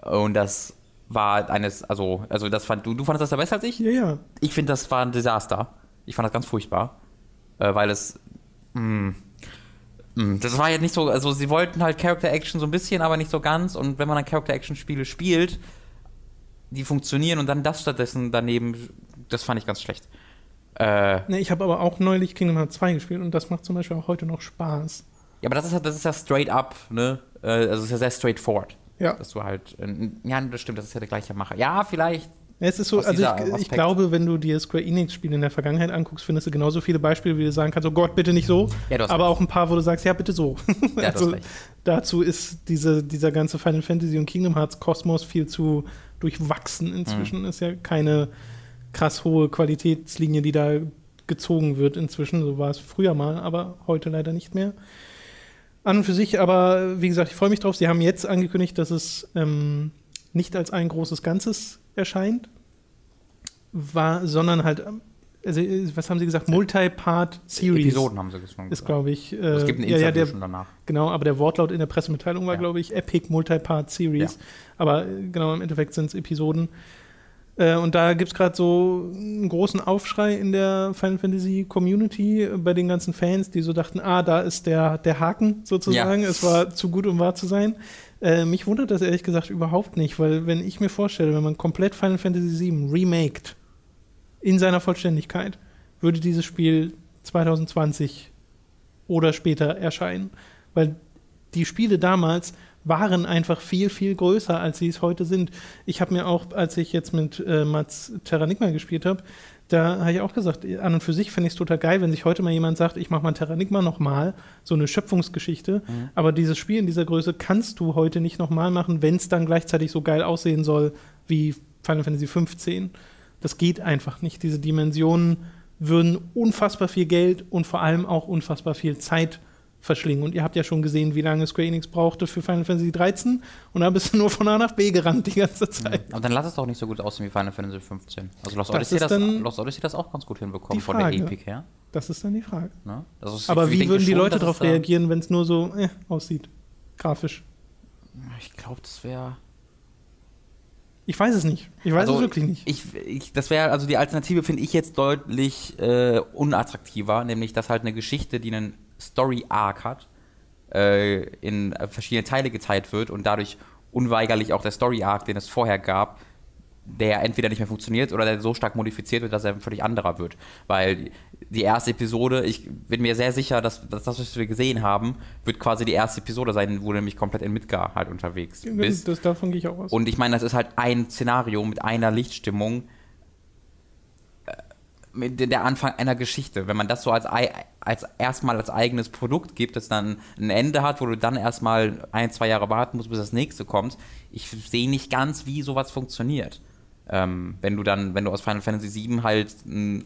Und das war eines, also, also das fand du, du fandest das ja besser als ich? Ja, ja. Ich finde, das war ein Desaster. Ich fand das ganz furchtbar, äh, weil es, mh, mh, das war ja nicht so, also sie wollten halt Character Action so ein bisschen, aber nicht so ganz. Und wenn man dann Character Action Spiele spielt, die funktionieren und dann das stattdessen daneben, das fand ich ganz schlecht. Äh, Ne, ich habe aber auch neulich Kingdom Hearts 2 gespielt und das macht zum Beispiel auch heute noch Spaß. Ja, aber das ist, ja- das ist ja straight up, ne? Äh, also es ist ja sehr straightforward. Ja. Dass du halt, äh, ja, das stimmt, das ist ja der gleiche Macher. Ja, vielleicht. Ja, es ist so, also ich, ich glaube, wenn du dir Square Enix-Spiele in der Vergangenheit anguckst, findest du genauso viele Beispiele, wie du sagen kannst, oh Gott, bitte nicht so. Ja, aber recht. auch ein paar, wo du sagst, ja, bitte so. Ja, also, dazu ist diese, dieser ganze Final Fantasy und Kingdom Hearts Kosmos viel zu durchwachsen inzwischen. Mhm. Ist ja keine krass hohe Qualitätslinie, die da gezogen wird inzwischen. So war es früher mal, aber heute leider nicht mehr. An und für sich, aber wie gesagt, ich freue mich drauf. Sie haben jetzt angekündigt, dass es ähm, nicht als ein großes Ganzes erscheint, war, sondern halt, ähm, also, äh, was haben Sie gesagt? Multi-Part Series. Episoden haben sie gesungen. Ist, glaube ich. Äh, es gibt ein Interview ja, der, schon danach. Genau, aber der Wortlaut in der Pressemitteilung war, Ja. glaube ich, Epic Multi-Part Series. Ja. Aber äh, genau, im Endeffekt sind es Episoden. Äh, und da gibt es gerade so einen großen Aufschrei in der Final Fantasy Community bei den ganzen Fans, die so dachten, ah, da ist der, der Haken sozusagen. Ja. Es war zu gut, um wahr zu sein. Äh, mich wundert das ehrlich gesagt überhaupt nicht, weil wenn ich mir vorstelle, wenn man komplett Final Fantasy VII remaked in seiner Vollständigkeit, würde dieses Spiel 2020 oder später erscheinen. Weil die Spiele damals waren einfach viel, viel größer, als sie es heute sind. Ich habe mir auch, als ich jetzt mit äh, Mats Terranigma gespielt habe, da habe ich auch gesagt, an und für sich fände ich es total geil, wenn sich heute mal jemand sagt, ich mache mal Terranigma nochmal, so eine Schöpfungsgeschichte. Aber dieses Spiel in dieser Größe kannst du heute nicht nochmal machen, wenn es dann gleichzeitig so geil aussehen soll wie Final Fantasy 15. Das geht einfach nicht. Diese Dimensionen würden unfassbar viel Geld und vor allem auch unfassbar viel Zeit verschlingen. Und ihr habt ja schon gesehen, wie lange Square Enix brauchte für Final Fantasy 13 und da bist du nur von A nach B gerannt die ganze Zeit. Aber dann lass es doch nicht so gut aussehen wie Final Fantasy 15. Also Lost Das Odyssey, das, dann Lost Odyssey das auch ganz gut hinbekommen von der. Epik her. Das ist dann die Frage. Also Aber wie würden die schon, Leute darauf reagieren, wenn es nur so äh, aussieht? Grafisch. Ich glaube, das wäre. Ich weiß es nicht. Ich weiß also es wirklich nicht. Ich, ich, das wäre, also die Alternative finde ich jetzt deutlich äh, unattraktiver, nämlich dass halt eine Geschichte, die einen Story-Arc hat, äh, in äh, verschiedene Teile geteilt wird und dadurch unweigerlich auch der Story-Arc, den es vorher gab, der entweder nicht mehr funktioniert oder der so stark modifiziert wird, dass er ein völlig anderer wird. Weil die erste Episode, ich bin mir sehr sicher, dass, dass das, was wir gesehen haben, wird quasi die erste Episode sein, wo du nämlich komplett in Midgar halt unterwegs bist. das, davon gehe ich auch aus. Und ich meine, das ist halt ein Szenario mit einer Lichtstimmung, der- Anfang einer Geschichte. Wenn man das so als, als erstmal als eigenes Produkt gibt, das dann ein Ende hat, wo du dann erstmal ein, zwei Jahre warten musst, bis das nächste kommt, ich sehe nicht ganz, wie sowas funktioniert. Ähm, wenn du dann, wenn du aus Final Fantasy VII halt ein,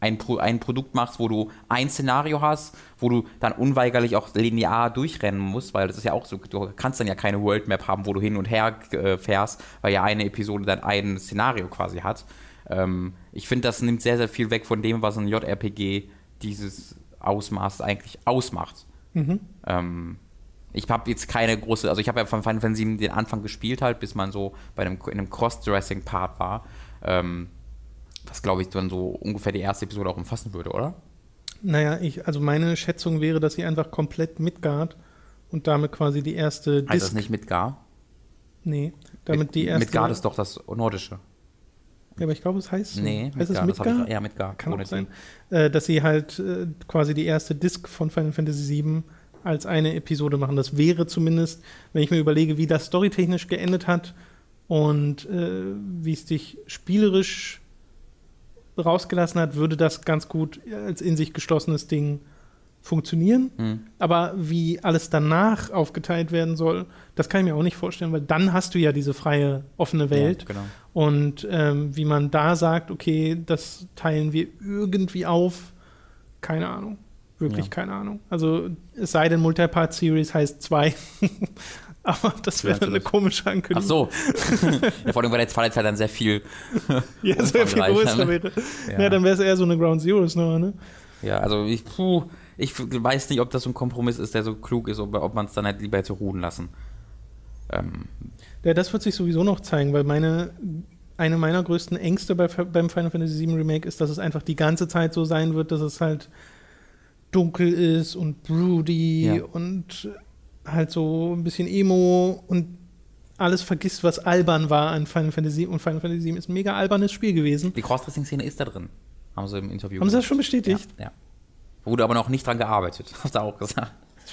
ein, ein Produkt machst, wo du ein Szenario hast, wo du dann unweigerlich auch linear durchrennen musst, weil das ist ja auch so, du kannst dann ja keine World Map haben, wo du hin und her äh, fährst, weil ja eine Episode dann ein Szenario quasi hat. Ähm, ich finde, das nimmt sehr, sehr viel weg von dem, was ein JRPG dieses Ausmaß eigentlich ausmacht. Mhm. Ähm, ich habe jetzt keine große, also ich habe ja von Final Fantasy VII den Anfang gespielt halt, bis man so bei einem, in einem Cross-Dressing-Part war. Ähm, was glaube ich dann so ungefähr die erste Episode auch umfassen würde, oder? Naja, ich, also meine Schätzung wäre, dass sie einfach komplett Midgard und damit quasi die erste Heißt das Disc. nicht Midgar? Nee, damit die erste. Midgard ist doch das Nordische. Ja, aber ich glaube, es heißt. Nee, heißt es Midgard, das hab Midgard? ich, ja, Midgar. Kann auch sein. Äh, dass sie halt äh, quasi die erste Disc von Final Fantasy VII als eine Episode machen. Das wäre zumindest, wenn ich mir überlege, wie das storytechnisch geendet hat und äh, wie es dich spielerisch rausgelassen hat, würde das ganz gut als in sich geschlossenes Ding funktionieren. Hm. Aber wie alles danach aufgeteilt werden soll, das kann ich mir auch nicht vorstellen, weil dann hast du ja diese freie, offene Welt. Ja, genau. Und ähm, wie man da sagt, okay, das teilen wir irgendwie auf, keine Ahnung. Wirklich Ja. keine Ahnung. Also es sei denn, Multipart Series heißt zwei. Aber das wäre du eine komische Ach Ankündigung. so. ja, vor allem, weil der zweite Teil dann sehr viel. ja, sehr viel größer ne? wäre. Ja. Ja, dann wäre es eher so eine Ground Zeroes Nummer, ne? Ja, also ich, puh, ich weiß nicht, ob das so ein Kompromiss ist, der so klug ist, ob, ob man es dann halt lieber hätte ruhen lassen. Ähm, Ja, das wird sich sowieso noch zeigen, weil meine, eine meiner größten Ängste bei, beim Final Fantasy VII Remake ist, dass es einfach die ganze Zeit so sein wird, dass es halt dunkel ist und broody Ja. und halt so ein bisschen Emo und alles vergisst, was albern war an Final Fantasy und Final Fantasy VII ist ein mega albernes Spiel gewesen. die Crossdressing-Szene ist da drin. Haben sie im Interview Haben sie das gesagt. schon bestätigt? Ja, ja. Wurde aber noch nicht dran gearbeitet, hast du auch gesagt.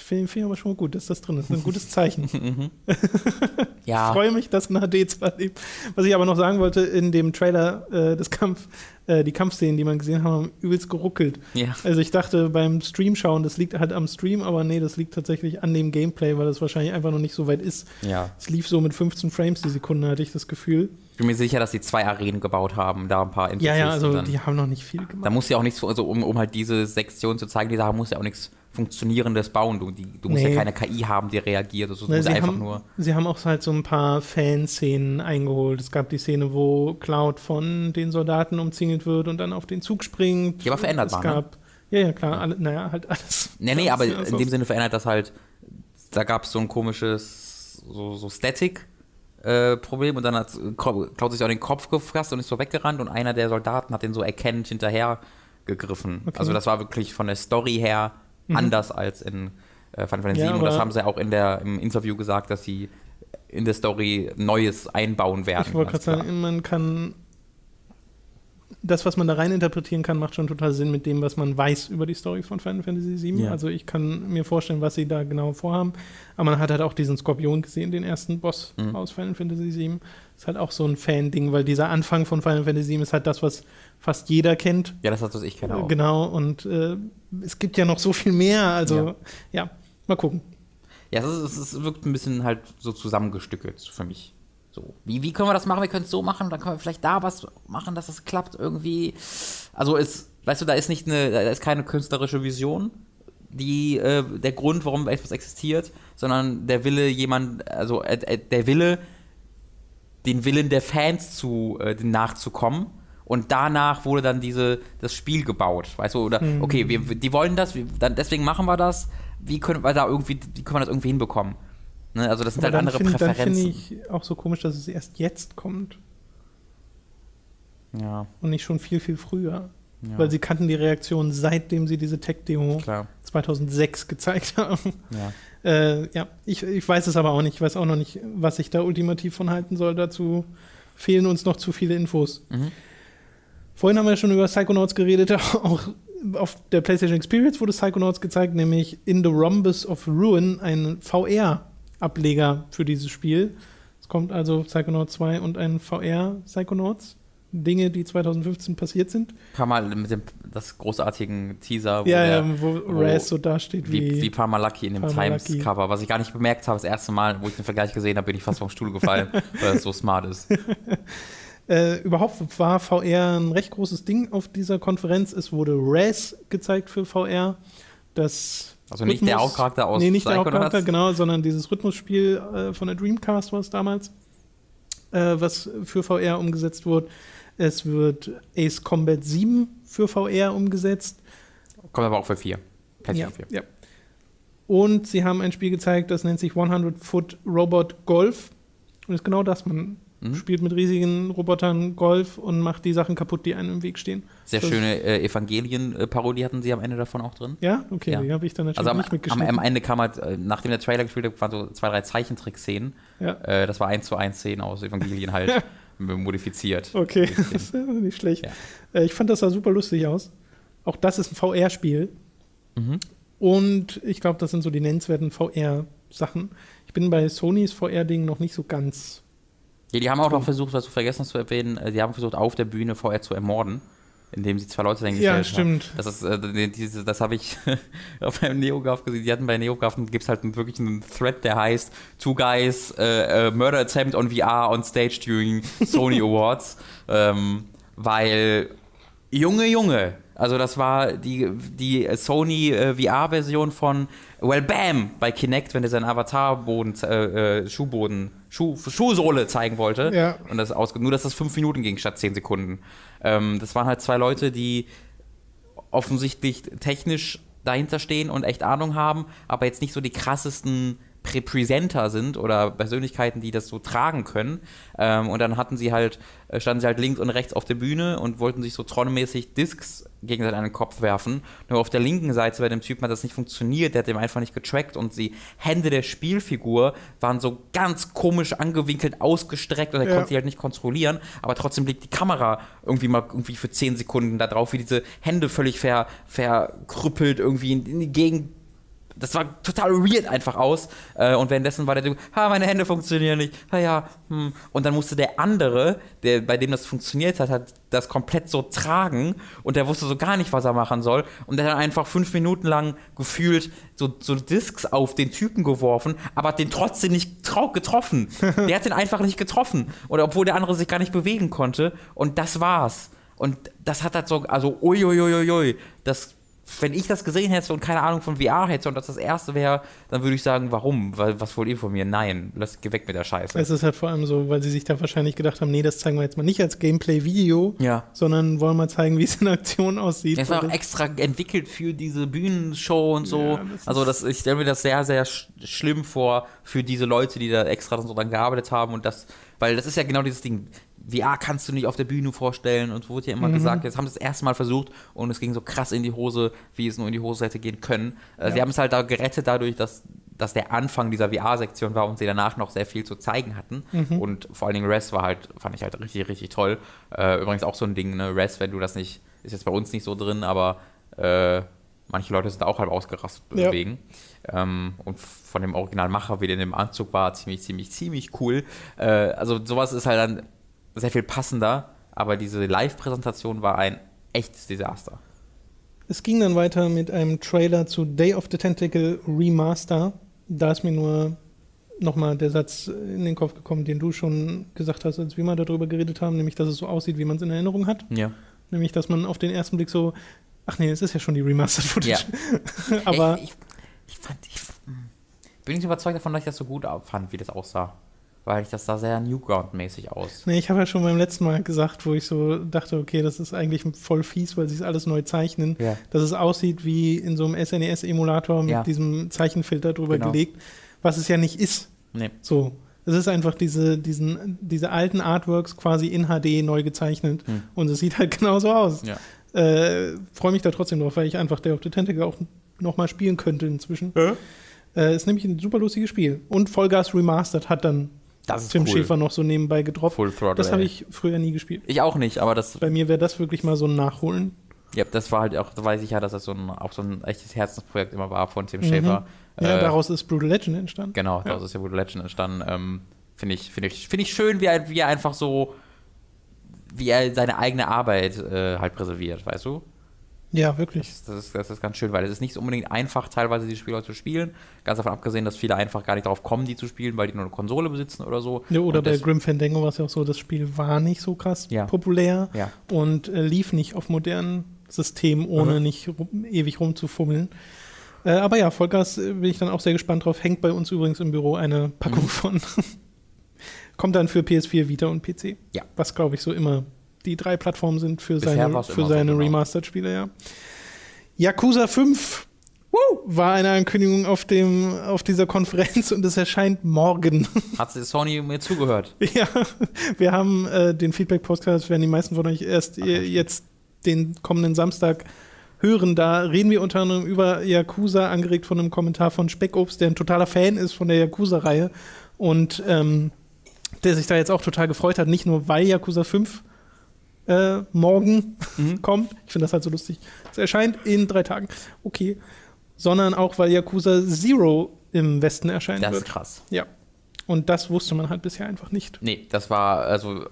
Finde find ich aber schon mal gut, dass das drin ist. Ein gutes Zeichen. Mhm. Ich ja, freue mich, dass ein HD zwar lebt. Was ich aber noch sagen wollte, in dem Trailer äh, des Kampf, äh, die Kampfszenen, die man gesehen hat, haben übelst geruckelt. ja. Also ich dachte beim Stream schauen, das liegt halt am Stream, aber nee, das liegt tatsächlich an dem Gameplay, weil das wahrscheinlich einfach noch nicht so weit ist. ja. Es lief so mit 15 Frames die Sekunde, hatte ich das Gefühl. Ich bin mir sicher, dass die zwei Arenen gebaut haben, da ein paar Ja, ja, und also die haben noch nicht viel gemacht. Da muss ja auch nichts, also um, um halt diese Sektion zu zeigen, die Sache muss ja auch nichts Funktionierendes bauen. Du, die, du musst Nee. ja keine KI haben, die reagiert. Also, Ne, musst sie, haben, nur. sie haben auch halt so ein paar Fanszenen eingeholt. Es gab die Szene, wo Cloud von den Soldaten umzingelt wird und dann auf den Zug springt. Die aber verändert es war, ne? gab, Ja, ja, klar. Alle, naja, halt alles. Nee, nee, aber in dem Sinne verändert das halt, da gab es so ein komisches, so, so Static. äh, Problem und dann hat Cloud sich auch den Kopf gefasst und ist so weggerannt und einer der Soldaten hat den so erkennend hinterher gegriffen. Okay. Also das war wirklich von der Story her Mhm. anders als in äh, Final Fantasy Ja, 7 und das haben sie auch in der, im Interview gesagt, dass sie in der Story Neues einbauen werden. Ich wollte gerade sagen, man kann das, was man da rein interpretieren kann, macht schon total Sinn mit dem, was man weiß über die Story von Final Fantasy VII. Ja. Also ich kann mir vorstellen, was sie da genau vorhaben. Aber man hat halt auch diesen Skorpion gesehen, den ersten Boss Mhm. aus Final Fantasy VII. Ist halt auch so ein Fan-Ding, weil dieser Anfang von Final Fantasy VII ist halt das, was fast jeder kennt. Ja, das ist was ich kenne auch. Genau, und äh, es gibt ja noch so viel mehr. Also Ja. ja, mal gucken. Ja, es, ist, es ist- wirkt ein bisschen halt so zusammengestückelt für mich. So. Wie, wie können wir das machen? Wir können es so machen, dann können wir vielleicht da was machen, dass es klappt irgendwie. Also es, weißt du, da ist nicht eine, da ist keine künstlerische Vision, die äh, der Grund, warum etwas existiert, sondern der Wille jemand, also äh, äh, der Wille, den Willen der Fans zu äh, nachzukommen. Und danach wurde dann diese, das Spiel gebaut, weißt du, oder Mhm. okay, wir, die wollen das, wir, dann, deswegen machen wir das. Wie können wir da irgendwie, wie können wir das irgendwie hinbekommen? Ne, also das sind Aber halt dann andere finde dann finde Präferenzen. ich auch so komisch, dass es erst jetzt kommt ja, und nicht schon viel, viel früher. Ja, Weil sie kannten die Reaktion, seitdem sie diese Tech-Demo klar, 2006 gezeigt haben. ja. Äh, ja, ich, ich weiß es aber auch nicht. Ich weiß auch noch nicht, was ich da ultimativ von halten soll. Dazu fehlen uns noch zu viele Infos. Mhm. Vorhin haben wir schon über Psychonauts geredet. Auch auf der PlayStation Experience wurde Psychonauts gezeigt, nämlich In the Rhombus of Ruin, ein VR-Ableger für dieses Spiel. Es kommt also Psychonauts 2 und ein VR-Psychonauts. Dinge, die 2015 passiert sind. Kam mal mit dem das großartigen Teaser, wo ja, der, ja, wo, Raz so dasteht wie. wie, wie Parmalaki in dem. Times-Cover, was ich gar nicht bemerkt habe, das erste Mal, wo ich den Vergleich gesehen habe, bin ich fast vom Stuhl gefallen, weil es so smart ist. Äh, überhaupt war VR ein recht großes Ding auf dieser Konferenz. Es wurde Raz gezeigt für VR. Das Also nicht der Rhythmus- Hauptcharakter aus Nee, nicht der Psychonauts? Hauptcharakter, genau, sondern dieses Rhythmusspiel äh, von der Dreamcast war es damals, äh, was für VR umgesetzt wurde. Es wird Ace Combat 7 für VR umgesetzt. Kommt aber auch für 4. Ja, PlayStation 4. ja. Und sie haben ein Spiel gezeigt, das nennt sich 100 Foot Robot Golf. Und ist genau das. Man Mhm. spielt mit riesigen Robotern Golf und macht die Sachen kaputt, die einem im Weg stehen. Sehr Das- schöne äh, Evangelien-Parodie hatten sie am Ende davon auch drin. Ja, okay, Ja. die habe ich dann natürlich Also am, nicht am, mitgeschnitten. am Ende kam halt, äh, nachdem der Trailer gespielt hat, waren so zwei, drei Zeichentrick-Szenen. ja. Äh, das war eins zu eins Szenen aus Evangelien halt modifiziert. Okay, das ist nicht schlecht. Ja. Äh, ich fand das sah super lustig aus. Auch das ist ein VR-Spiel. Mhm. Und ich glaube, das sind so die nennenswerten VR-Sachen. Ich bin bei Sonys VR-Ding noch nicht so ganz. Ja, die haben auch noch versucht, was du vergessen hast zu erwähnen, äh, die haben versucht, auf der Bühne VR zu ermorden, indem sie zwei Leute dahingestellt Ja, haben. stimmt. Das ist, äh, die- diese, das habe ich auf einem NeoGAF gesehen. Die hatten bei NeoGAF gibt es halt einen, wirklich einen Thread, der heißt Two Guys äh, äh, Murder Attempt on VR on Stage during Sony Awards. Ähm, weil, Junge, Junge, also das war die, die Sony äh, VR-Version von Well Bam bei Kinect, wenn er seinen Avatar-Boden, äh, äh, Schuhboden, Schuh, Schuhsohle zeigen wollte. Ja. Und das ausge nur, dass das fünf Minuten ging statt zehn Sekunden. Ähm, das waren halt zwei Leute, die offensichtlich technisch dahinter stehen und echt Ahnung haben, aber jetzt nicht so die krassesten Repräsenter sind oder Persönlichkeiten, die das so tragen können. Ähm, und dann hatten sie halt, äh, standen sie halt links und rechts auf der Bühne und wollten sich so tronmäßig Discs gegenseitig an den Kopf werfen. Nur auf der linken Seite bei dem Typen hat das nicht funktioniert, der hat dem einfach nicht getrackt und die Hände der Spielfigur waren so ganz komisch angewinkelt, ausgestreckt und er Ja. konnte sie halt nicht kontrollieren, aber trotzdem liegt die Kamera irgendwie mal irgendwie für 10 Sekunden da drauf, wie diese Hände völlig ver, verkrüppelt irgendwie in, in die Gegend das war total weird einfach aus. Äh, und währenddessen war der Typ, ha, meine Hände funktionieren nicht. Ha ja, hm. Und dann musste der andere, der, bei dem das funktioniert hat, hat das komplett so tragen und der wusste so gar nicht, was er machen soll. Und der hat einfach fünf Minuten lang gefühlt so, so Discs auf den Typen geworfen, aber hat den trotzdem nicht getroffen. der hat den einfach nicht getroffen. Oder obwohl der andere sich gar nicht bewegen konnte. Und das war's. Und das hat halt so, also uiuiuiui, das wenn ich das gesehen hätte und keine Ahnung von VR hätte und das das erste wäre, dann würde ich sagen, warum? Weil, was wollt ihr von mir? Nein, lass geh weg mit der Scheiße. Es ist halt vor allem so, weil sie sich da wahrscheinlich gedacht haben, nee, das zeigen wir jetzt mal nicht als Gameplay-Video, ja. sondern wollen mal zeigen, wie es in Aktion aussieht. Es war auch extra entwickelt für diese Bühnenshow und so. Ja, das also das, ich stelle mir das sehr, sehr sch schlimm vor für diese Leute, die da extra so dran gearbeitet haben und das, weil das ist ja genau dieses Ding VR kannst du nicht auf der Bühne vorstellen und wurde ja immer mhm. gesagt, jetzt haben sie es erste Mal versucht und es ging so krass in die Hose, wie es nur in die Hose hätte gehen können. Äh, ja. Sie haben es halt da gerettet dadurch, dass, dass der Anfang dieser VR-Sektion war und sie danach noch sehr viel zu zeigen hatten. Mhm. Und vor allen Dingen Res war halt, fand ich halt richtig, richtig toll. Äh, übrigens auch so ein Ding, ne? Res, wenn du das nicht, ist jetzt bei uns nicht so drin, aber äh, manche Leute sind auch halb ausgerastet ja. wegen. Ähm, und von dem Originalmacher, wie der in dem Anzug war, ziemlich, ziemlich, ziemlich cool. Äh, also sowas ist halt dann sehr viel passender, aber diese Live-Präsentation war ein echtes Desaster. Es ging dann weiter mit einem Trailer zu Day of the Tentacle Remaster. Da ist mir nur nochmal der Satz in den Kopf gekommen, den du schon gesagt hast, als wir mal darüber geredet haben, nämlich, dass es so aussieht, wie man es in Erinnerung hat. Ja. Nämlich, dass man auf den ersten Blick so, ach nee, es ist ja schon die Remastered Footage. Ja. Aber ich, ich, ich, fand, ich bin nicht überzeugt davon, dass ich das so gut fand, wie das aussah weil ich das sah sehr Newground-mäßig aus. Nee, ich habe ja schon beim letzten Mal gesagt, wo ich so dachte, okay, das ist eigentlich voll fies, weil sie es alles neu zeichnen, ja. dass es aussieht wie in so einem SNES-Emulator mit ja. diesem Zeichenfilter drüber genau. gelegt, was es ja nicht ist. Nee. So. Es ist einfach diese, diesen, diese alten Artworks quasi in HD neu gezeichnet hm. und es sieht halt genauso aus. Ja. Äh, Freue mich da trotzdem drauf, weil ich einfach Day of the Tentacle auch nochmal spielen könnte inzwischen. Äh? Äh, ist nämlich ein super lustiges Spiel. Und Vollgas Remastered hat dann das ist Tim cool. Schäfer noch so nebenbei getroffen. Full Throttle, das habe ich früher nie gespielt. Ich auch nicht, aber das. Bei mir wäre das wirklich mal so ein Nachholen. Ja, das war halt auch, da weiß ich ja, dass das so ein, auch so ein echtes Herzensprojekt immer war von Tim mhm. Schäfer. Ja, äh, daraus ist Brutal Legend entstanden. Genau, daraus ja. ist ja Brutal Legend entstanden. Ähm, Finde ich, find ich, find ich schön, wie er, wie er einfach so, wie er seine eigene Arbeit äh, halt präserviert, weißt du? Ja, wirklich. Das, das, ist, das ist ganz schön, weil es ist nicht unbedingt einfach, teilweise die Spiele zu spielen. Ganz davon abgesehen, dass viele einfach gar nicht darauf kommen, die zu spielen, weil die nur eine Konsole besitzen oder so. Ja, oder und bei Grim Fandango war es ja auch so, das Spiel war nicht so krass ja. populär ja. und äh, lief nicht auf modernen Systemen, ohne mhm. nicht rum, ewig rumzufummeln. Äh, aber ja, Vollgas äh, bin ich dann auch sehr gespannt drauf. Hängt bei uns übrigens im Büro eine Packung mhm. von. Kommt dann für PS4, Vita und PC. Ja. Was, glaube ich, so immer die drei Plattformen sind für Bisher seine, für seine so genau. Remastered-Spiele, ja. Yakuza 5 Woo! war eine Ankündigung auf, dem, auf dieser Konferenz und es erscheint morgen. Hat Sony mir zugehört? ja, wir haben äh, den Feedback-Podcast, werden die meisten von euch erst Ach, jetzt den kommenden Samstag hören. Da reden wir unter anderem über Yakuza, angeregt von einem Kommentar von Speckobst, der ein totaler Fan ist von der Yakuza-Reihe und ähm, der sich da jetzt auch total gefreut hat, nicht nur weil Yakuza 5 äh, morgen mhm. kommt. Ich finde das halt so lustig. Es erscheint in drei Tagen. Okay. Sondern auch, weil Yakuza Zero im Westen erscheinen das wird. Das ist krass. Ja. Und das wusste man halt bisher einfach nicht. Nee, das war, also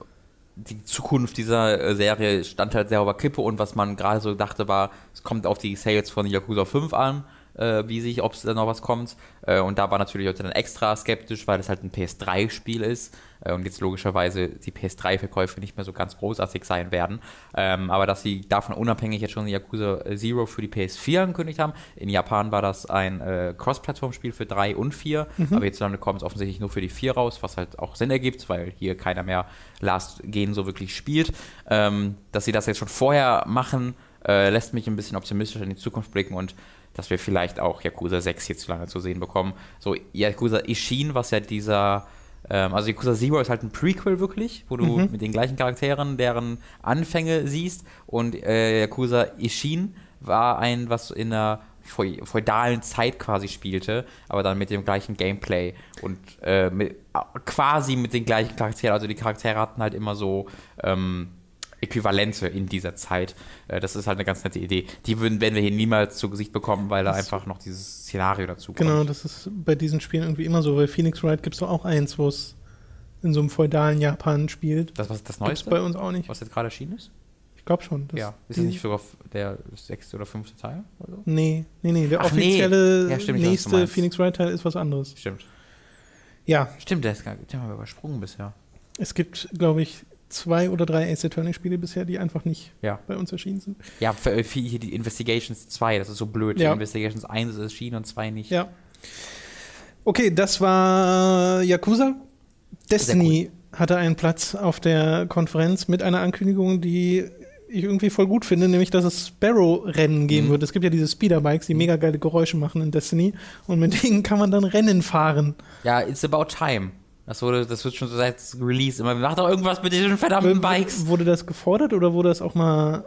die Zukunft dieser äh, Serie stand halt sehr über Kippe und was man gerade so dachte war, es kommt auf die Sales von Yakuza 5 an äh, wie sich, ob es da noch was kommt. Äh, und da war natürlich heute dann extra skeptisch, weil es halt ein PS3-Spiel ist äh, und jetzt logischerweise die PS3-Verkäufe nicht mehr so ganz großartig sein werden. Ähm, aber dass sie davon unabhängig jetzt schon Yakuza Zero für die PS4 angekündigt haben. In Japan war das ein äh, Cross-Plattform-Spiel für 3 und 4, mhm. aber jetzt kommt es offensichtlich nur für die 4 raus, was halt auch Sinn ergibt, weil hier keiner mehr Last Gen so wirklich spielt. Ähm, dass sie das jetzt schon vorher machen, äh, lässt mich ein bisschen optimistisch in die Zukunft blicken und dass wir vielleicht auch Yakuza 6 hier zu lange zu sehen bekommen. So Yakuza Ishin, was ja dieser ähm, also Yakuza Zero ist halt ein Prequel wirklich, wo du mhm. mit den gleichen Charakteren deren Anfänge siehst und äh, Yakuza Ishin war ein, was in einer feudalen Zeit quasi spielte, aber dann mit dem gleichen Gameplay und äh, mit, quasi mit den gleichen Charakteren. Also die Charaktere hatten halt immer so ähm, Äquivalente in dieser Zeit. Äh, das ist halt eine ganz nette Idee. Die würden, werden wir hier niemals zu Gesicht bekommen, weil da Das- einfach noch dieses Szenario dazu kommt. Genau, das ist bei diesen Spielen irgendwie immer so. Bei Phoenix Wright gibt es doch auch eins, wo es in so einem feudalen Japan spielt. Das was das Gibt's Neueste, bei uns auch nicht. was jetzt gerade erschienen ist? Ich glaube schon. ja. Ist das nicht sogar der sechste oder fünfte Teil? Oder so? Nee, nee, nee. Der Ach, nee. offizielle Ja, stimmt, weiß, nächste meinst. Phoenix Wright Teil ist was anderes. Stimmt. Ja, Stimmt, der ist gar den haben wir übersprungen bisher. es gibt, glaube ich, zwei oder drei Ace Attorney Spiele bisher, die einfach nicht Ja. bei uns erschienen sind. Ja, für, für hier die Investigations 2, das ist so blöd. Ja. Investigations 1 ist erschienen und 2 nicht. Ja. Okay, das war Yakuza. Destiny hatte einen Platz auf der Konferenz mit einer Ankündigung, die ich irgendwie voll gut finde, nämlich dass es Sparrow-Rennen geben Mhm. wird. Es gibt ja diese Speederbikes, die mega geile Geräusche machen in Destiny und mit denen kann man dann Rennen fahren. Ja, it's about time. Das, wurde, das wird schon seit Release immer. Mach doch irgendwas mit diesen verdammten Bikes. Wurde das gefordert oder wurde das auch mal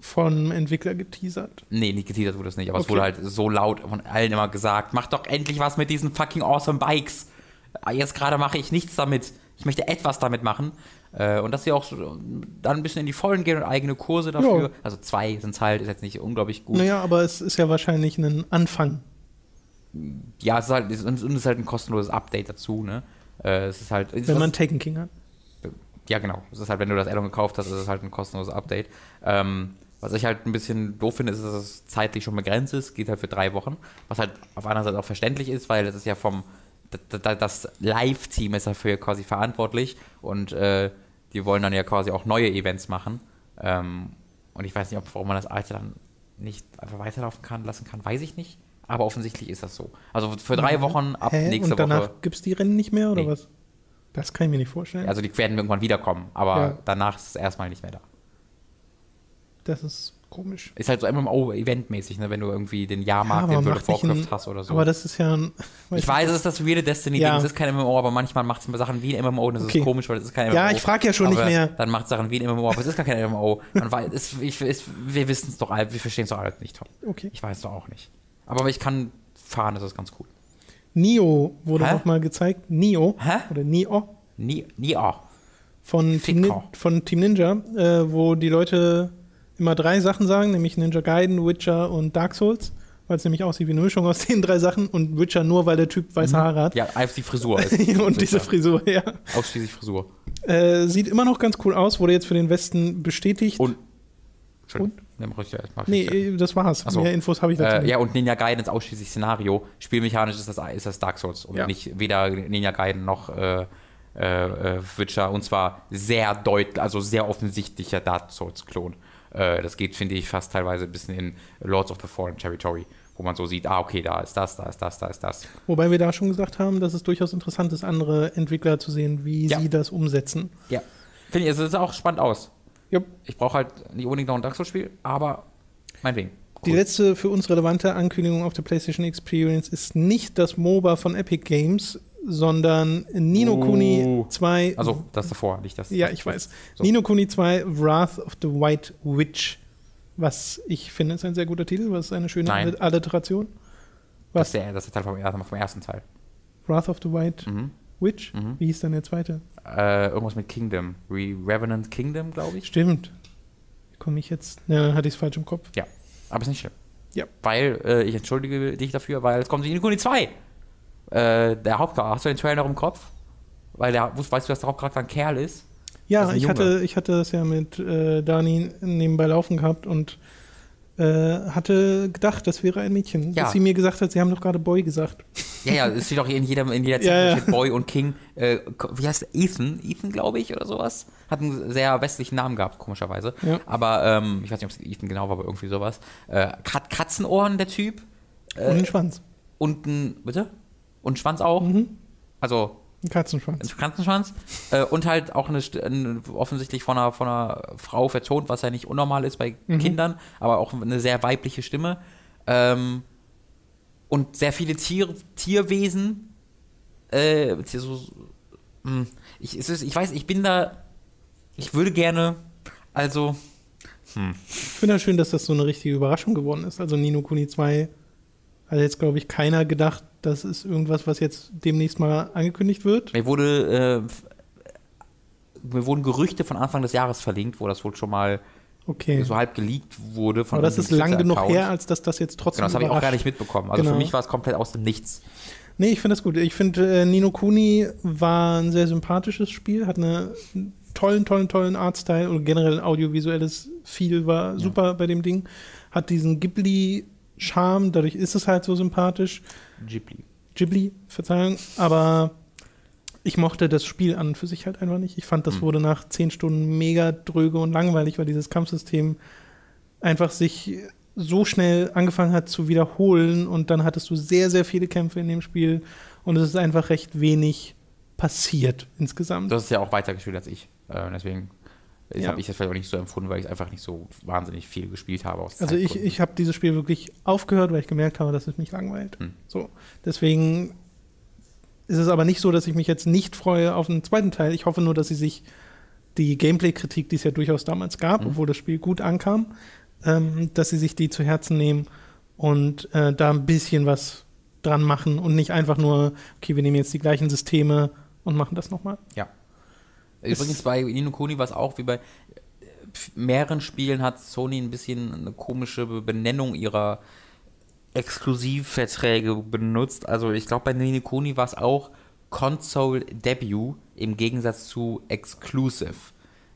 vom Entwickler geteasert? Nee, nicht geteasert wurde es nicht, aber es Okay. wurde halt so laut von allen immer gesagt: Mach doch endlich was mit diesen fucking awesome Bikes. Ah, Jetzt gerade mache ich nichts damit. Ich möchte etwas damit machen. Äh, und dass sie auch dann ein bisschen in die Vollen gehen und eigene Kurse dafür. Ja. Also zwei sind es halt, ist jetzt nicht unglaublich gut. Naja, aber es ist ja wahrscheinlich ein Anfang. Ja, es ist halt, es es ist halt ein kostenloses Update dazu, ne? Äh, es ist halt. Wenn man was- Taken King hat. Ja, genau. Es ist halt, wenn du das Addon gekauft hast, ist es halt ein kostenloses Update. Ähm, was ich halt ein bisschen doof finde, ist, dass es zeitlich schon begrenzt ist. Geht halt für drei Wochen. Was halt auf einer Seite auch verständlich ist, weil das ist ja vom. Das Live-Team ist dafür quasi verantwortlich und äh, die wollen dann ja quasi auch neue Events machen. Ähm, und ich weiß nicht, ob, warum man das alte dann nicht einfach weiterlaufen kann, lassen kann, weiß ich nicht. Aber offensichtlich ist das so. Also für drei Wochen ab Hä? nächste Und danach Woche. gibt es die Rennen nicht mehr oder Nee. was? Das kann ich mir nicht vorstellen. Also die werden irgendwann wiederkommen, aber Ja. danach ist es erstmal nicht mehr da. Das ist komisch. Ist halt so MMO-Eventmäßig, ne? wenn du irgendwie den Jahrmarkt aber in World of Warcraft hast oder so. Aber das ist ja ein. ich weiß, es ist das weirde Destiny-Ding, Ja. es ist kein MMO, aber manchmal macht es Sachen wie ein MMO und das Okay. ist komisch, weil es ist kein MMO. Ja, ich frage ja schon nicht mehr. Dann macht es Sachen wie ein MMO, aber es ist gar kein MMO. Man weiß, es, ich, es, wir wissen es doch alle, wir verstehen es doch alle nicht, Tom. Okay. Ich weiß es doch auch nicht. Aber ich kann fahren, das ist ganz cool. Nio wurde nochmal gezeigt. Nio. Hä? Oder Nio. Nie auch. Von Team, Nin- von Team Ninja, äh, wo die Leute immer drei Sachen sagen, nämlich Ninja Gaiden, Witcher und Dark Souls, weil es nämlich aussieht wie eine Mischung aus den drei Sachen und Witcher nur, weil der Typ weiße Haare hat. Mhm. Ja, einfach die Frisur. Ist und diese Frisur, ja. Ausschließlich Frisur. Äh, sieht immer noch ganz cool aus, wurde jetzt für den Westen bestätigt. Und. Entschuldigung. Nee, mach ich ja erstmal. nee, das war's. So. Mehr Infos habe ich dazu Äh, ja, und Ninja Gaiden ist ausschließlich Szenario. Spielmechanisch ist das, ist das Dark Souls und Ja. nicht weder Ninja Gaiden noch äh, äh, äh, Witcher. Und zwar sehr deutlich, also sehr offensichtlicher Dark Souls-Klon. Äh, das geht, finde ich, fast teilweise ein bisschen in Lords of the Fallen Territory, wo man so sieht, ah, okay, da ist das, da ist das, da ist das. Wobei wir da schon gesagt haben, dass es durchaus interessant ist, andere Entwickler zu sehen, wie Ja. sie das umsetzen. Ja. Finde ich, es sieht auch spannend aus. Ja. Ich brauche halt nicht unbedingt noch ein Dark Souls-Spiel, aber meinetwegen. Die letzte für uns relevante Ankündigung auf der PlayStation Experience ist nicht das MOBA von Epic Games, sondern Nino Oh. Kuni 2. Also, das davor, nicht das. ja, das- ich weiß. So. Nino Kuni 2 Wrath of the White Witch. Was ich finde, ist ein sehr guter Titel, was ist eine schöne Nein. Alliteration. Das Was? ist der, das ist der Teil vom, ersten- vom ersten Teil. Wrath of the White Mhm. Witch? Mhm. Wie hieß dann der zweite? Äh, irgendwas mit Kingdom. Re Revenant Kingdom, glaube ich. Stimmt. Komme ich jetzt. Ja, dann hatte ich es falsch im Kopf. Ja, aber ist nicht schlimm. Ja. Weil, äh, ich entschuldige dich dafür, weil es kommt die Kuni 2. Äh, der Hauptcharakter, hast du den Trailer noch im Kopf? Weil der, weißt du, dass der Hauptcharakter ein Kerl ist? Ja, ich hatte, ich hatte das ja mit äh, Dani nebenbei laufen gehabt und hatte gedacht, das wäre ein Mädchen. Ja. Bis sie mir gesagt hat, sie haben doch gerade Boy gesagt. Ja, ja, es steht auch in jeder, in jeder Ja, ja. Steht Boy und King. Äh, wie heißt der? Ethan? Ethan, glaube ich, oder sowas. Hat einen sehr westlichen Namen gehabt, komischerweise. Ja. Aber ähm, ich weiß nicht, ob es Ethan genau war, aber irgendwie sowas. Äh, Kat Katzenohren, der Typ. und Äh, einen Schwanz. und ein, bitte? Und ein Schwanz auch. Mhm. Also Ein Katzenschwanz. ein Katzenschwanz. Äh, und halt auch eine, ein, offensichtlich von einer, von einer Frau vertont, was ja nicht unnormal ist bei Mhm. Kindern, aber auch eine sehr weibliche Stimme. Ähm, und sehr viele Tier, Tierwesen. Äh, so, mh, ich, es ist, ich weiß, ich bin da. Ich würde gerne. Also. Ich finde das schön, dass das so eine richtige Überraschung geworden ist. Also Nino Kuni 2 hat jetzt, glaube ich, keiner gedacht, das ist irgendwas, was jetzt demnächst mal angekündigt wird. Mir wurde äh, mir wurden Gerüchte von Anfang des Jahres verlinkt, wo das wohl schon mal Okay. so halb geleakt wurde von Aber das ist lang genug her, als dass das jetzt trotzdem. Genau, das habe ich auch gar nicht mitbekommen. Also Genau. für mich war es komplett aus dem Nichts. Nee, ich finde das gut. Ich finde, äh, Nino Kuni war ein sehr sympathisches Spiel, hat einen tollen, tollen, tollen Artstyle und generell ein audiovisuelles Feel war super bei dem Ding. Hat diesen Ghibli-Charme, dadurch ist es halt so sympathisch. Ghibli. Ghibli, Verzeihung, aber ich mochte das Spiel an und für sich halt einfach nicht. Ich fand, das Hm. wurde nach zehn Stunden mega dröge und langweilig, weil dieses Kampfsystem einfach sich so schnell angefangen hat zu wiederholen und dann hattest du sehr, sehr viele Kämpfe in dem Spiel und es ist einfach recht wenig passiert insgesamt. Du hast es ja auch weiter gespielt als ich. Äh, deswegen Ja. habe ich das vielleicht auch nicht so empfunden, weil ich einfach nicht so wahnsinnig viel gespielt habe. Aus Also ich, ich habe dieses Spiel wirklich aufgehört, weil ich gemerkt habe, dass es mich langweilt. Hm. So, deswegen ist es aber nicht so, dass ich mich jetzt nicht freue auf einen zweiten Teil. Ich hoffe nur, dass sie sich die Gameplay-Kritik, die es ja durchaus damals gab, Mhm. obwohl das Spiel gut ankam, ähm, dass sie sich die zu Herzen nehmen und äh, da ein bisschen was dran machen und nicht einfach nur, okay, wir nehmen jetzt die gleichen Systeme und machen das nochmal. Ja. Übrigens bei Nino Kuni war es auch wie bei äh, mehreren Spielen hat Sony ein bisschen eine komische Benennung ihrer Exklusivverträge benutzt. Also ich glaube bei Nino Kuni war es auch Console Debut im Gegensatz zu Exclusive.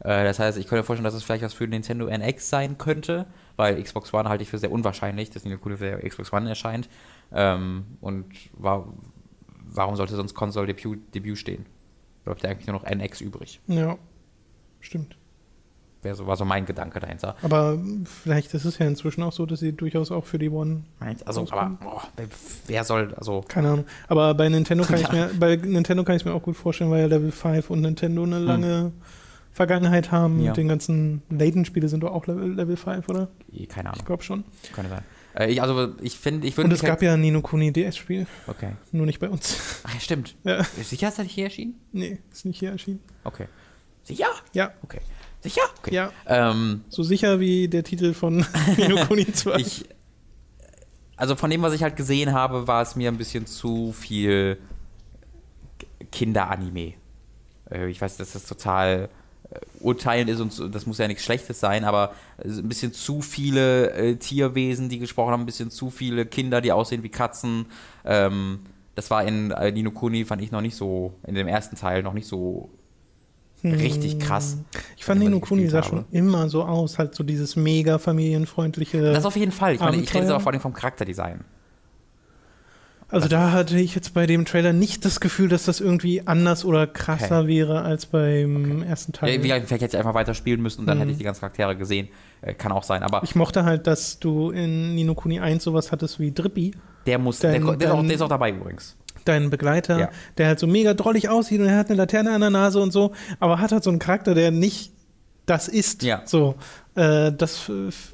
Äh, das heißt, ich könnte mir vorstellen, dass es vielleicht was für Nintendo NX sein könnte, weil Xbox One halte ich für sehr unwahrscheinlich, dass Nino für Xbox One erscheint. Ähm, und war, warum sollte sonst Console Debut, Debut stehen? Bleibt ja eigentlich nur noch NX übrig. Ja, stimmt. Wäre so, war so mein Gedanke dahinter. Aber vielleicht ist es ja inzwischen auch so, dass sie durchaus auch für die One Also, aber boah, wer- wer soll, also, Keine Ahnung. Aber bei Nintendo kann ich Ja. mir, bei Nintendo kann ich mir auch gut vorstellen, weil ja Level 5 und Nintendo eine lange Vergangenheit haben. Hm. Ja. Und den ganzen Layton-Spiele sind doch auch Level, Level 5, oder? eh, keine Ich Ahnung, glaube schon. könnte sein. Äh, ich, also, ich finde, ich würde Und es gab ja ein Nino Kuni DS-Spiel, Okay. nur nicht bei uns. Ach, ja, stimmt. Ja. Ist sicher, ist das nicht hier erschienen? nee, ist nicht hier erschienen. Okay. Sicher? Ja, Okay. Sicher? Okay. ja. Ähm, So sicher wie der Titel von Nino Kuni 2. ich, also von dem, was ich halt gesehen habe, war es mir ein bisschen zu viel Kinderanime. Äh, ich weiß, dass das total urteilend ist und das muss ja nichts Schlechtes sein, aber ein bisschen zu viele äh, Tierwesen, die gesprochen haben, ein bisschen zu viele Kinder, die aussehen wie Katzen. Ähm, das war in äh, Nino Kuni, fand ich noch nicht so, in dem ersten Teil noch nicht so richtig krass. Ich fand Nino Kuni sah habe. schon immer so aus, halt so dieses mega familienfreundliche. Das auf jeden Fall. Ich, meine, ich rede jetzt Abenteuer. aber vor allem vom Charakterdesign. Also da hatte ich jetzt bei dem Trailer nicht das Gefühl, dass das irgendwie anders oder krasser Okay. wäre als beim ersten Teil. Ja, vielleicht hätte ich einfach weiter spielen müssen und dann Mhm. hätte ich die ganzen Charaktere gesehen. Äh, kann auch sein. Aber ich mochte halt, dass du in Nino Kuni 1 sowas hattest wie Drippy, der muss, Dein- der, der, ist auch, der ist auch dabei übrigens. dein Begleiter, Ja. der halt so mega drollig aussieht und er hat eine Laterne an der Nase und so, aber hat halt so einen Charakter, der nicht das ist. Ja. So, äh, das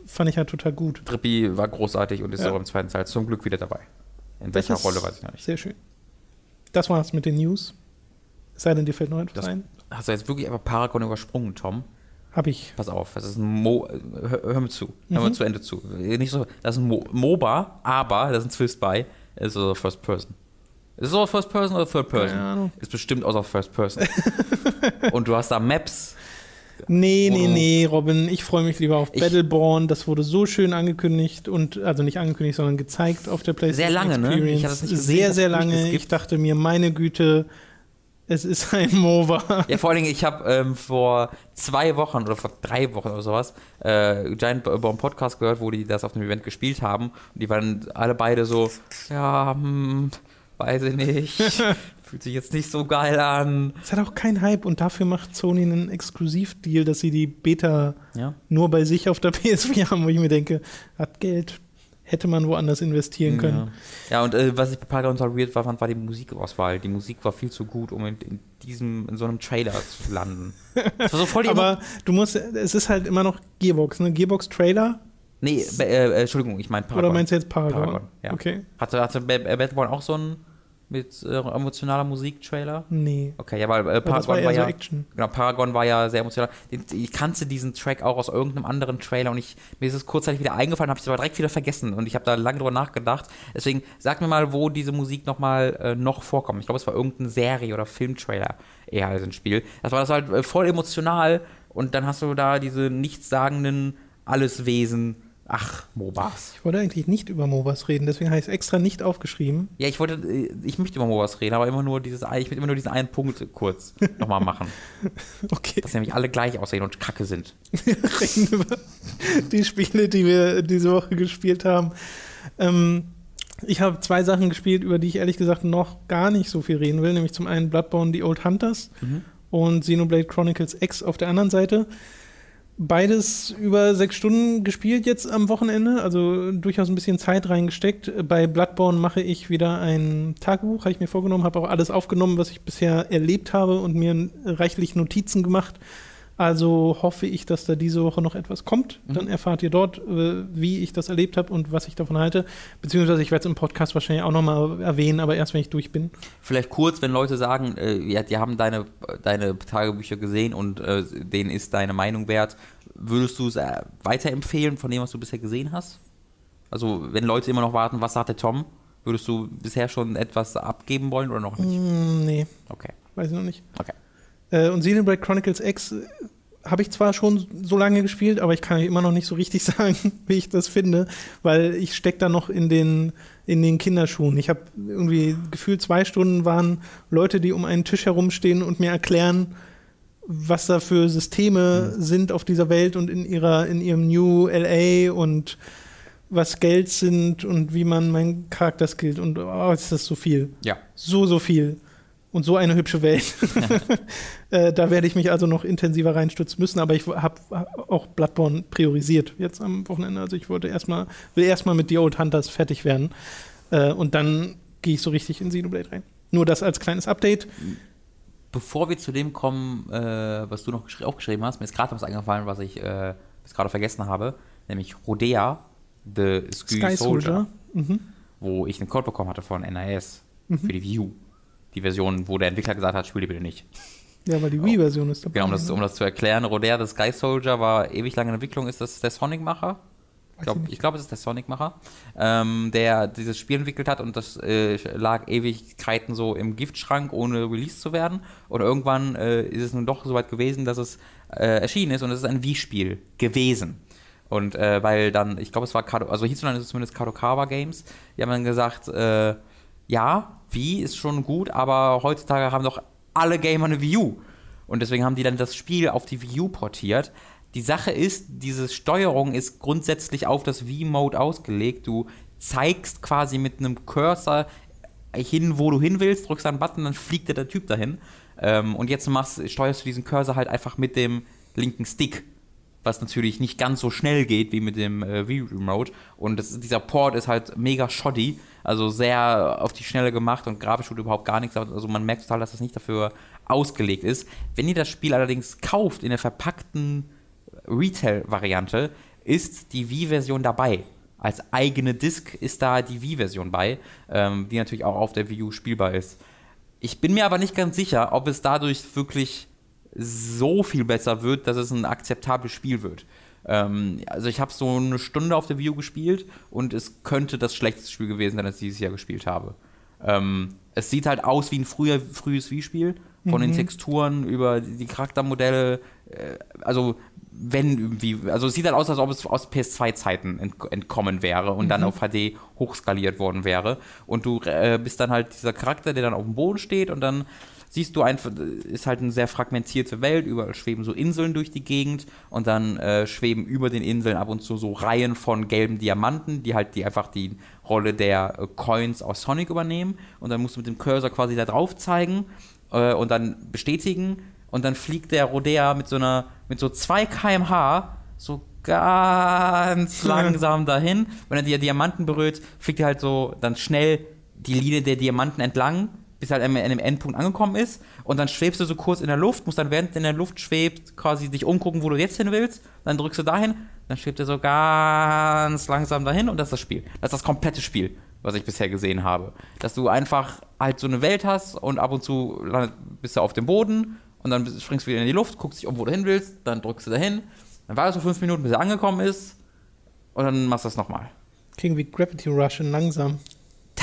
fand ich halt total gut. Drippy war großartig und ist Ja. auch im zweiten Teil zum Glück wieder dabei. In welcher Rolle weiß ich noch nicht. Sehr schön. Das war's mit den News. Es sei denn, dir fällt noch etwas Das- ein. Hast du jetzt wirklich einfach Paragon übersprungen, Tom? Hab ich. Pass auf, das ist ein Mo. Hör, hör mir zu. Hör Mhm. mir zu Ende zu. Nicht so, das ist ein Mo MOBA, aber das ist ein Twist bei. Es ist also First Person. Ist es auch First Person oder Third Person? Keine Ahnung. Ist bestimmt außer First Person. und du hast da Maps. Nee, nee, nee, Robin, ich freue mich lieber auf Ich- Battleborn. Das wurde so schön angekündigt und, also nicht angekündigt, sondern gezeigt auf der PlayStation Sehr lange, ne? Experience. Ich hatte das nicht gesehen, sehr, sehr lange. Ich dachte mir, meine Güte, es ist ein MOBA. Ja, vor allen Dingen, ich habe ähm, vor zwei Wochen oder vor drei Wochen oder sowas äh, Giant Bomb Podcast gehört, wo die das auf dem Event gespielt haben. Und die waren alle beide so, ja, hm, weiß ich nicht, fühlt sich jetzt nicht so geil an. Es hat auch keinen Hype und dafür macht Sony einen Exklusivdeal, dass sie die Beta Ja. nur bei sich auf der PS4 haben, wo ich mir denke, hat Geld, hätte man woanders investieren können. Ja, und äh, was ich bei Paragon total weird war, fand, war die Musikauswahl. Die Musik war viel zu gut, um in, in diesem, in so einem Trailer zu landen. Das war so voll Aber du musst, es ist halt immer noch Gearbox, ne? Gearbox-Trailer Nee, äh, äh, Entschuldigung, ich meine Paragon. oder meinst du jetzt Paragon? Paragon, ja. Okay. Hatte, hatte Ba- äh, auch so ein mit äh, emotionaler Musik-Trailer? Nee. Okay, ja, weil äh, war Paragon war, so ja, Action. genau, Paragon war ja sehr emotional. Ich kannte diesen Track auch aus irgendeinem anderen Trailer und ich, mir ist es kurzzeitig wieder eingefallen, habe ich es aber direkt wieder vergessen und ich habe da lange drüber nachgedacht. Deswegen sag mir mal, wo diese Musik noch mal äh, noch vorkommt. Ich glaube, es war irgendein Serie- oder Filmtrailer eher als ein Spiel. Das war das halt äh, voll emotional und dann hast du da diese nichtssagenden Alleswesen. Ach, MOBAs. Ich wollte eigentlich nicht über MOBAs reden, deswegen habe ich es extra nicht aufgeschrieben. Ja, ich wollte, äh, ich möchte über MOBAs reden, aber immer nur dieses, ich möchte immer nur diesen einen Punkt kurz nochmal machen. Okay, Dass nämlich alle gleich aussehen und kacke sind. wir reden über die Spiele, die wir diese Woche gespielt haben. Ähm, ich habe zwei Sachen gespielt, über die ich ehrlich gesagt noch gar nicht so viel reden will, nämlich zum einen Bloodborne The Old Hunters und Xenoblade Chronicles X auf der anderen Seite. Beides über sechs Stunden gespielt jetzt am Wochenende, also durchaus ein bisschen Zeit reingesteckt. Bei Bloodborne mache ich wieder ein Tagebuch, habe ich mir vorgenommen, habe auch alles aufgenommen, was ich bisher erlebt habe und mir reichlich Notizen gemacht. Also hoffe ich, dass da diese Woche noch etwas kommt. Mhm. Dann erfahrt ihr dort, äh, wie ich das erlebt habe und was ich davon halte. Beziehungsweise ich werde es im Podcast wahrscheinlich auch nochmal erwähnen, aber erst wenn ich durch bin. Vielleicht kurz, wenn Leute sagen, äh, ja, die haben deine, deine Tagebücher gesehen und äh, denen ist deine Meinung wert, würdest du es äh, weiterempfehlen von dem, was du bisher gesehen hast? Also, wenn Leute immer noch warten, was sagt der Tom? Würdest du bisher schon etwas abgeben wollen oder noch nicht? Mm, nee, Okay, weiß ich noch nicht. okay. Äh, und Xenoblade Chronicles X äh, habe ich zwar schon so lange gespielt, aber ich kann immer noch nicht so richtig sagen, wie ich das finde, weil ich stecke da noch in den, in den Kinderschuhen. Ich habe irgendwie gefühlt zwei Stunden waren Leute, die um einen Tisch herumstehen und mir erklären, was da für Systeme sind auf dieser Welt und in ihrer, in ihrem New LA und was Geld sind und wie man meinen Charakter skillt und oh, ist das so viel Ja. so, so viel. Und so eine hübsche Welt. äh, da werde ich mich also noch intensiver reinstützen müssen, aber ich habe auch Bloodborne priorisiert jetzt am Wochenende. Also ich wollte erstmal, will erstmal mit The Old Hunters fertig werden. Äh, und dann gehe ich so richtig in Xenoblade rein. Nur das als kleines Update. Bevor wir zu dem kommen, äh, was du noch geschri auch geschrieben hast, mir ist gerade was eingefallen, was ich äh, bis gerade vergessen habe, nämlich Rodea, The Sky, Sky Soldier, Soldier. Mhm. wo ich einen Code bekommen hatte von NIS für die U. Die Version, wo der Entwickler gesagt hat, spiel die bitte nicht. Ja, weil die Wii-Version ist dabei. Genau, um das, um das zu erklären, Rodea, The Sky Soldier war ewig lange in Entwicklung. Ist das der Sonic-Macher? Ich glaube, glaub, es ist der Sonic-Macher, ähm, der dieses Spiel entwickelt hat und das äh, lag Ewigkeiten so im Giftschrank, ohne Release zu werden. Und irgendwann äh, ist es nun doch so weit gewesen, dass es äh, erschienen ist und es ist ein Wii-Spiel gewesen. Und äh, weil dann, ich glaube, es war Kado, also hierzulande ist es zumindest Kadokawa Games, die haben dann gesagt, äh, ja, Wii ist schon gut, aber heutzutage haben doch alle Gamer eine Wii U. Und deswegen haben die dann das Spiel auf die Wii U portiert. Die Sache ist, diese Steuerung ist grundsätzlich auf das Wii-Mode ausgelegt. Du zeigst quasi mit einem Cursor hin, wo du hin willst, drückst einen Button, dann fliegt der Typ dahin. Ähm, und jetzt machst, steuerst du diesen Cursor halt einfach mit dem linken Stick was natürlich nicht ganz so schnell geht wie mit dem äh, Wii Remote. Und das, dieser Port ist halt mega shoddy, also sehr auf die Schnelle gemacht und grafisch tut überhaupt gar nichts. Also man merkt total, dass das nicht dafür ausgelegt ist. Wenn ihr das Spiel allerdings kauft in der verpackten Retail-Variante, ist die Wii-Version dabei. Als eigene Disc ist da die Wii-Version bei, ähm, die natürlich auch auf der Wii U spielbar ist. Ich bin mir aber nicht ganz sicher, ob es dadurch wirklich so viel besser wird, dass es ein akzeptables Spiel wird. Ähm, also ich habe so eine Stunde auf der Wii U gespielt und es könnte das schlechteste Spiel gewesen sein, das ich dieses Jahr gespielt habe. Ähm, es sieht halt aus wie ein früher, frühes Wii-Spiel, von den Texturen über die Charaktermodelle, äh, also wenn irgendwie, also es sieht halt aus, als ob es aus PS2-Zeiten ent entkommen wäre und dann auf HD hochskaliert worden wäre. Und du äh, bist dann halt dieser Charakter, der dann auf dem Boden steht und dann siehst du einfach, ist halt eine sehr fragmentierte Welt, überall schweben so Inseln durch die Gegend und dann äh, schweben über den Inseln ab und zu so Reihen von gelben Diamanten, die halt die einfach die Rolle der äh, Coins aus Sonic übernehmen und dann musst du mit dem Cursor quasi da drauf zeigen äh, und dann bestätigen und dann fliegt der Rodea mit so einer, mit so 2 kmh so ganz langsam dahin. Wenn er die Diamanten berührt, fliegt er halt so dann schnell die Linie der Diamanten entlang, bis halt an einem Endpunkt angekommen ist. Und dann schwebst du so kurz in der Luft, musst dann während in der Luft schwebt, quasi dich umgucken, wo du jetzt hin willst. Dann drückst du dahin, dann schwebt er so ganz langsam dahin und das ist das Spiel. Das ist das komplette Spiel. was ich bisher gesehen habe. Dass du einfach halt so eine Welt hast und ab und zu bist du auf dem Boden und dann springst du wieder in die Luft, guckst dich um, wo du hin willst, dann drückst du dahin, dann wartest du fünf Minuten, bis er angekommen ist und dann machst du das nochmal. Klingt wie Gravity Rush in langsam.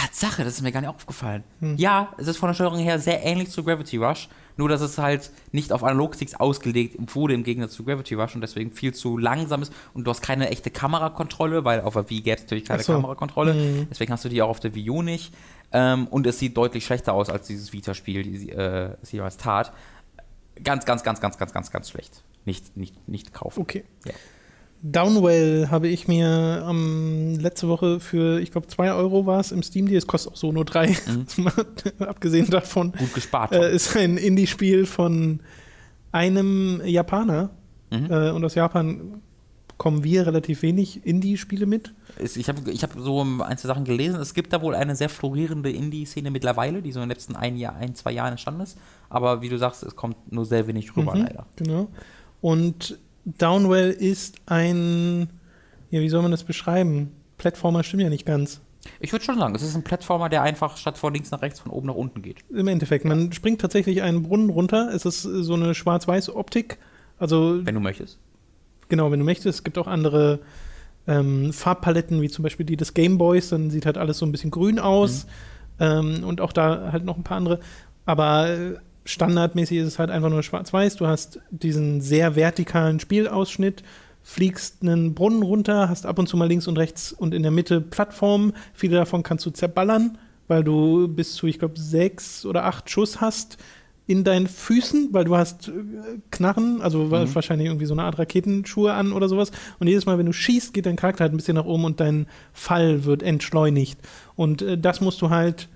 Tatsache, das ist mir gar nicht aufgefallen. Hm. Ja, es ist von der Steuerung her sehr ähnlich zu Gravity Rush, nur dass es halt nicht auf Analogsticks ausgelegt wurde im Gegensatz zu Gravity Rush und deswegen viel zu langsam ist und du hast keine echte Kamerakontrolle, weil auf der Wii gäbe es natürlich keine so. Kamerakontrolle, hm. deswegen hast du die auch auf der Wii U nicht ähm, und es sieht deutlich schlechter aus als dieses Vita-Spiel, die äh, es jeweils tat. Ganz, ganz, ganz, ganz, ganz, ganz, ganz schlecht. Nicht, nicht, nicht kaufen. Okay. Ja. Downwell habe ich mir ähm, letzte Woche für, ich glaube, 2 Euro war es im Steam Deal. Es kostet auch so nur 3. Mhm. Abgesehen davon. Gut gespart. Äh, ist ein Indie-Spiel von einem Japaner. Mhm. Äh, und aus Japan kommen wir relativ wenig Indie-Spiele mit. Ich habe ich hab so ein, zwei Sachen gelesen. Es gibt da wohl eine sehr florierende Indie-Szene mittlerweile, die so in den letzten ein, Jahr, ein, zwei Jahren entstanden ist. Aber wie du sagst, es kommt nur sehr wenig rüber, mhm, leider. Genau. Und Downwell ist ein, ja, wie soll man das beschreiben? Plattformer stimmt ja nicht ganz. Ich würde schon sagen, es ist ein Plattformer, der einfach statt von links nach rechts von oben nach unten geht. Im Endeffekt, man springt tatsächlich einen Brunnen runter. Es ist so eine schwarz-weiß Optik. Also, wenn du möchtest. Genau, wenn du möchtest. Es gibt auch andere ähm, Farbpaletten, wie zum Beispiel die des Gameboys. Dann sieht halt alles so ein bisschen grün aus. Mhm. Ähm, und auch da halt noch ein paar andere. Aber äh, standardmäßig ist es halt einfach nur schwarz-weiß. Du hast diesen sehr vertikalen Spielausschnitt, fliegst einen Brunnen runter, hast ab und zu mal links und rechts und in der Mitte Plattformen. Viele davon kannst du zerballern, weil du bis zu, ich glaube, sechs oder acht Schuss hast in deinen Füßen, weil du hast äh, Knarren, also mhm. wahrscheinlich irgendwie so eine Art Raketenschuhe an oder sowas. Und jedes Mal, wenn du schießt, geht dein Charakter halt ein bisschen nach oben und dein Fall wird entschleunigt. Und äh, das musst du halt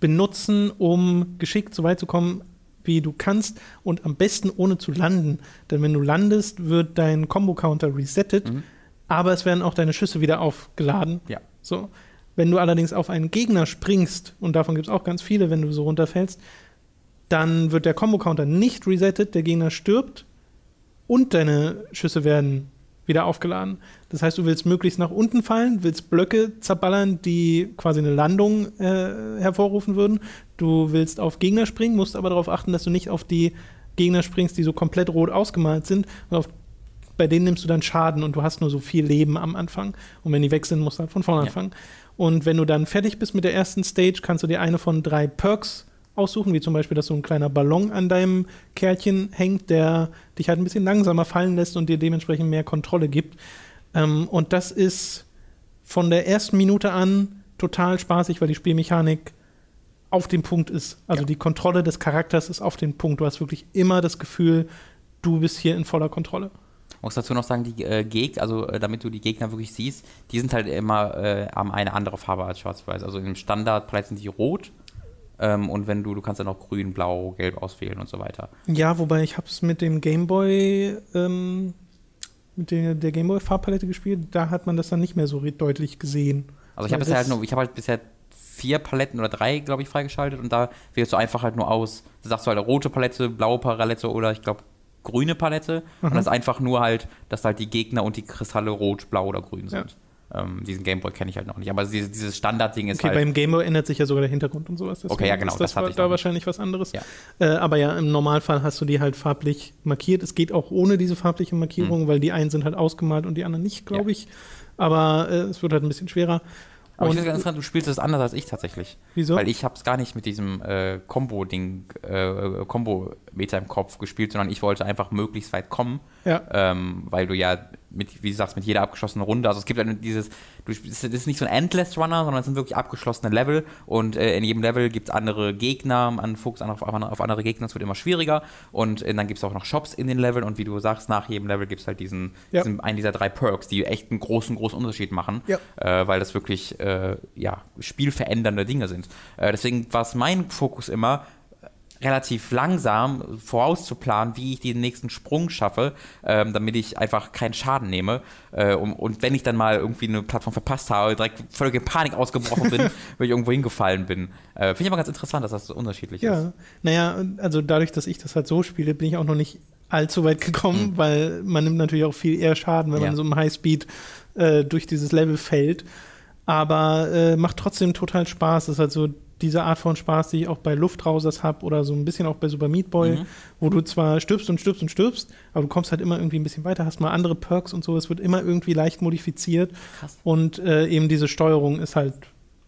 benutzen, um geschickt so weit zu kommen, wie du kannst und am besten ohne zu landen. Denn wenn du landest, wird dein Combo-Counter resettet, mhm. aber es werden auch deine Schüsse wieder aufgeladen. Ja. So. Wenn du allerdings auf einen Gegner springst, und davon gibt es auch ganz viele, wenn du so runterfällst, dann wird der Combo-Counter nicht resettet, der Gegner stirbt und deine Schüsse werden wieder aufgeladen. Das heißt, du willst möglichst nach unten fallen, willst Blöcke zerballern, die quasi eine Landung äh, hervorrufen würden. Du willst auf Gegner springen, musst aber darauf achten, dass du nicht auf die Gegner springst, die so komplett rot ausgemalt sind. Auf, bei denen nimmst du dann Schaden und du hast nur so viel Leben am Anfang. Und wenn die weg sind, musst du halt von vorne ja. anfangen. Und wenn du dann fertig bist mit der ersten Stage, kannst du dir eine von drei Perks aussuchen, wie zum Beispiel, dass so ein kleiner Ballon an deinem Kärtchen hängt, der dich halt ein bisschen langsamer fallen lässt und dir dementsprechend mehr Kontrolle gibt. Ähm, und das ist von der ersten Minute an total spaßig, weil die Spielmechanik auf dem Punkt ist. Also ja. die Kontrolle des Charakters ist auf dem Punkt. Du hast wirklich immer das Gefühl, du bist hier in voller Kontrolle. Ich muss dazu noch sagen, die äh, Gegner, also äh, damit du die Gegner wirklich siehst, die sind halt immer, äh, haben eine andere Farbe als schwarz-weiß. Also im Standard sind die rot ähm, und wenn du, du kannst dann auch grün, blau, gelb auswählen und so weiter. Ja, wobei ich habe es mit dem Gameboy, ähm, mit der, der Gameboy-Farbpalette gespielt, da hat man das dann nicht mehr so deutlich gesehen. Also ich habe bisher halt nur, ich habe halt bisher vier Paletten oder drei, glaube ich, freigeschaltet und da wählst du einfach halt nur aus, da sagst du halt rote Palette, blaue Palette oder ich glaube grüne Palette mhm. und das ist einfach nur halt, dass halt die Gegner und die Kristalle rot, blau oder grün sind. Ja. Ähm, diesen Gameboy kenne ich halt noch nicht. Aber dieses, dieses Standardding ist okay, halt. beim Gameboy ändert sich ja sogar der Hintergrund und sowas. okay, ja, genau. Ist das, das war da wahrscheinlich was anderes. Ja. Äh, aber ja, im Normalfall hast du die halt farblich markiert. Es geht auch ohne diese farbliche Markierung, mhm. weil die einen sind halt ausgemalt und die anderen nicht, glaube ja. ich. Aber äh, es wird halt ein bisschen schwerer. Aber und, ich finde ganz du spielst es anders als ich tatsächlich. Wieso? Weil ich habe es gar nicht mit diesem äh, Combo-Ding, äh, Combo-Meter im Kopf gespielt, sondern ich wollte einfach möglichst weit kommen. Ja. Ähm, weil du ja mit, wie du sagst, mit jeder abgeschlossenen Runde, also es gibt dieses, du, das ist nicht so ein Endless Runner, sondern es sind wirklich abgeschlossene Level und äh, in jedem Level gibt es andere Gegner, man fokussiert auf, auf, andere Gegner, es wird immer schwieriger und äh, dann gibt es auch noch Shops in den Leveln und wie du sagst, nach jedem Level gibt es halt diesen, ja. diesen, einen dieser drei Perks, die echt einen großen, großen Unterschied machen, ja. äh, weil das wirklich, äh, ja, spielverändernde Dinge sind. Äh, deswegen war es mein Fokus immer, relativ langsam vorauszuplanen, wie ich den nächsten Sprung schaffe, ähm, damit ich einfach keinen Schaden nehme. Äh, um, und wenn ich dann mal irgendwie eine Plattform verpasst habe, direkt völlig in Panik ausgebrochen bin, weil ich irgendwo hingefallen bin. Äh, Finde ich aber ganz interessant, dass das so unterschiedlich ja. ist. Ja, naja, also dadurch, dass ich das halt so spiele, bin ich auch noch nicht allzu weit gekommen, mhm. weil man nimmt natürlich auch viel eher Schaden, wenn ja. man so im Highspeed äh, durch dieses Level fällt. aber äh, macht trotzdem total Spaß. Ist halt so diese Art von Spaß, die ich auch bei Luftrausers habe oder so ein bisschen auch bei Super Meat Boy, Mhm. wo du zwar stirbst und stirbst und stirbst, aber du kommst halt immer irgendwie ein bisschen weiter, hast mal andere Perks und so. Es wird immer irgendwie leicht modifiziert Krass. und äh, eben diese Steuerung ist halt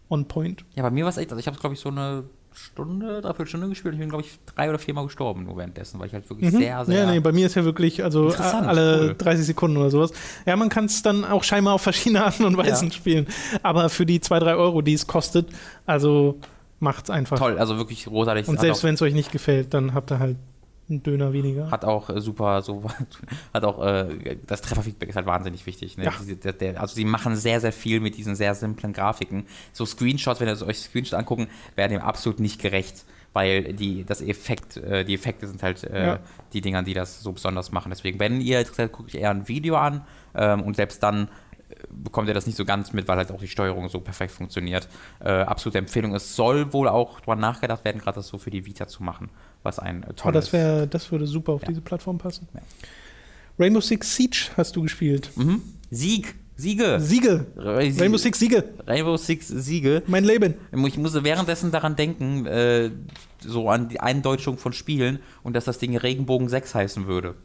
on point. Ja, bei mir war es echt, also ich habe glaube ich so eine Stunde, dreiviertel Stunde gespielt. Ich bin glaube ich drei oder viermal gestorben nur währenddessen, weil ich halt wirklich sehr, sehr. Ja, nee, bei mir ist ja wirklich, also alle cool. 30 Sekunden oder sowas. Ja, man kann es dann auch scheinbar auf verschiedene Arten und Weisen Ja. spielen. Aber für die 2, 3 Euro, die es kostet, also macht's einfach. Toll, also wirklich großartig. Und selbst wenn es euch nicht gefällt, dann habt ihr halt einen Döner weniger. Hat auch äh, super, so, hat auch, äh, das Trefferfeedback ist halt wahnsinnig wichtig. Ne? Ja. Diese, der, der, also sie machen sehr, sehr viel mit diesen sehr simplen Grafiken. So Screenshots, wenn ihr euch Screenshots angucken, werden dem absolut nicht gerecht, weil die, das Effekt, äh, die Effekte sind halt äh, Ja. die Dinger, die das so besonders machen. Deswegen, wenn ihr interessiert guckt euch eher ein Video an ähm, und selbst dann bekommt ihr das nicht so ganz mit, weil halt auch die Steuerung so perfekt funktioniert. Äh, absolute Empfehlung. Es soll wohl auch drüber nachgedacht werden, gerade das so für die Vita zu machen, was ein äh, Oh, tolles... das, wär, das würde super auf Ja. diese Plattform passen. Ja. Rainbow Six Siege hast du gespielt. Mhm. Sieg! Siege! Siege! Sie- Rainbow Six Siege! Rainbow Six Siege. Mein Leben! Ich musste währenddessen daran denken, äh, so an die Eindeutschung von Spielen und dass das Ding Regenbogen 6 heißen würde.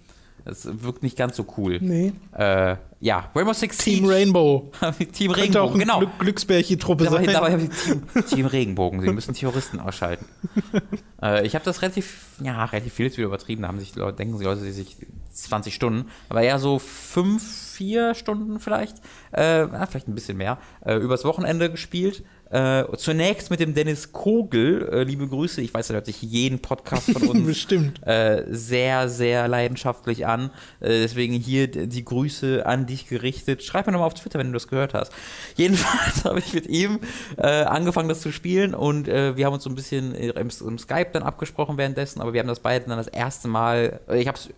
Das wirkt nicht ganz so cool. Nee. Äh, ja, Rainbow Six Team Siege. Rainbow. Team Könnte auch Regenbogen, eine genau. Glück Glücksbärchen-Truppe Dabei, sein. dabei habe ich Team, Team Regenbogen. Sie müssen Terroristen ausschalten. äh, ich habe das relativ, ja, relativ viel ist wieder übertrieben. Da haben sich Leute, denken sich Leute, die sich 20 Stunden, aber eher so fünf, vier Stunden vielleicht, äh, vielleicht ein bisschen mehr, äh, übers Wochenende gespielt. Äh, zunächst mit dem Dennis Kogel, äh, liebe Grüße, ich weiß, er hört sich jeden Podcast von uns Bestimmt. äh, sehr, sehr leidenschaftlich an. Äh, deswegen hier die Grüße an dich gerichtet. Schreib mir nochmal auf Twitter, wenn du das gehört hast. Jedenfalls habe ich mit ihm äh, angefangen, das zu spielen und äh, wir haben uns so ein bisschen im, im Skype dann abgesprochen währenddessen, aber wir haben das beide dann das erste Mal, ich habe es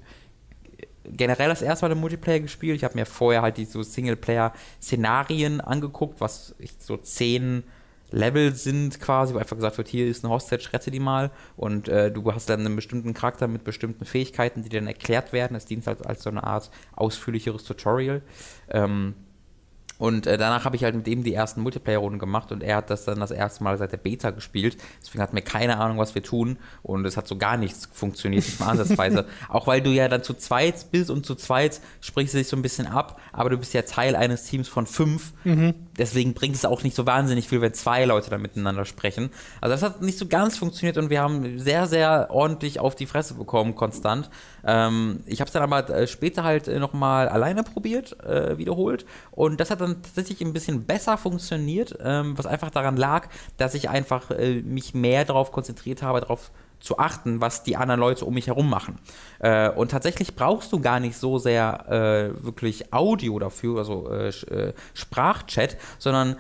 generell das erste Mal im Multiplayer gespielt. Ich habe mir vorher halt die so Singleplayer-Szenarien angeguckt, was ich so zehn Level sind quasi, wo einfach gesagt wird, hier ist eine Hostage, rette die mal. Und äh, du hast dann einen bestimmten Charakter mit bestimmten Fähigkeiten, die dann erklärt werden. Es dient halt als so eine Art ausführlicheres Tutorial. Ähm, und äh, danach habe ich halt mit ihm die ersten Multiplayer-Runden gemacht und er hat das dann das erste Mal seit der Beta gespielt. Deswegen hatten wir keine Ahnung, was wir tun und es hat so gar nichts funktioniert, nicht mal ansatzweise. Auch weil du ja dann zu zweit bist und zu zweit sprichst du dich so ein bisschen ab, aber du bist ja Teil eines Teams von fünf. Deswegen bringt es auch nicht so wahnsinnig viel, wenn zwei Leute dann miteinander sprechen. Also das hat nicht so ganz funktioniert und wir haben sehr, sehr ordentlich auf die Fresse bekommen, konstant. Ähm, ich habe es dann aber äh, später halt äh, nochmal alleine probiert, äh, wiederholt. Und das hat dann tatsächlich ein bisschen besser funktioniert, ähm, was einfach daran lag, dass ich einfach äh, mich mehr darauf konzentriert habe, darauf zu achten, was die anderen Leute um mich herum machen. Äh, und tatsächlich brauchst du gar nicht so sehr äh, wirklich Audio dafür, also äh, äh, Sprachchat, sondern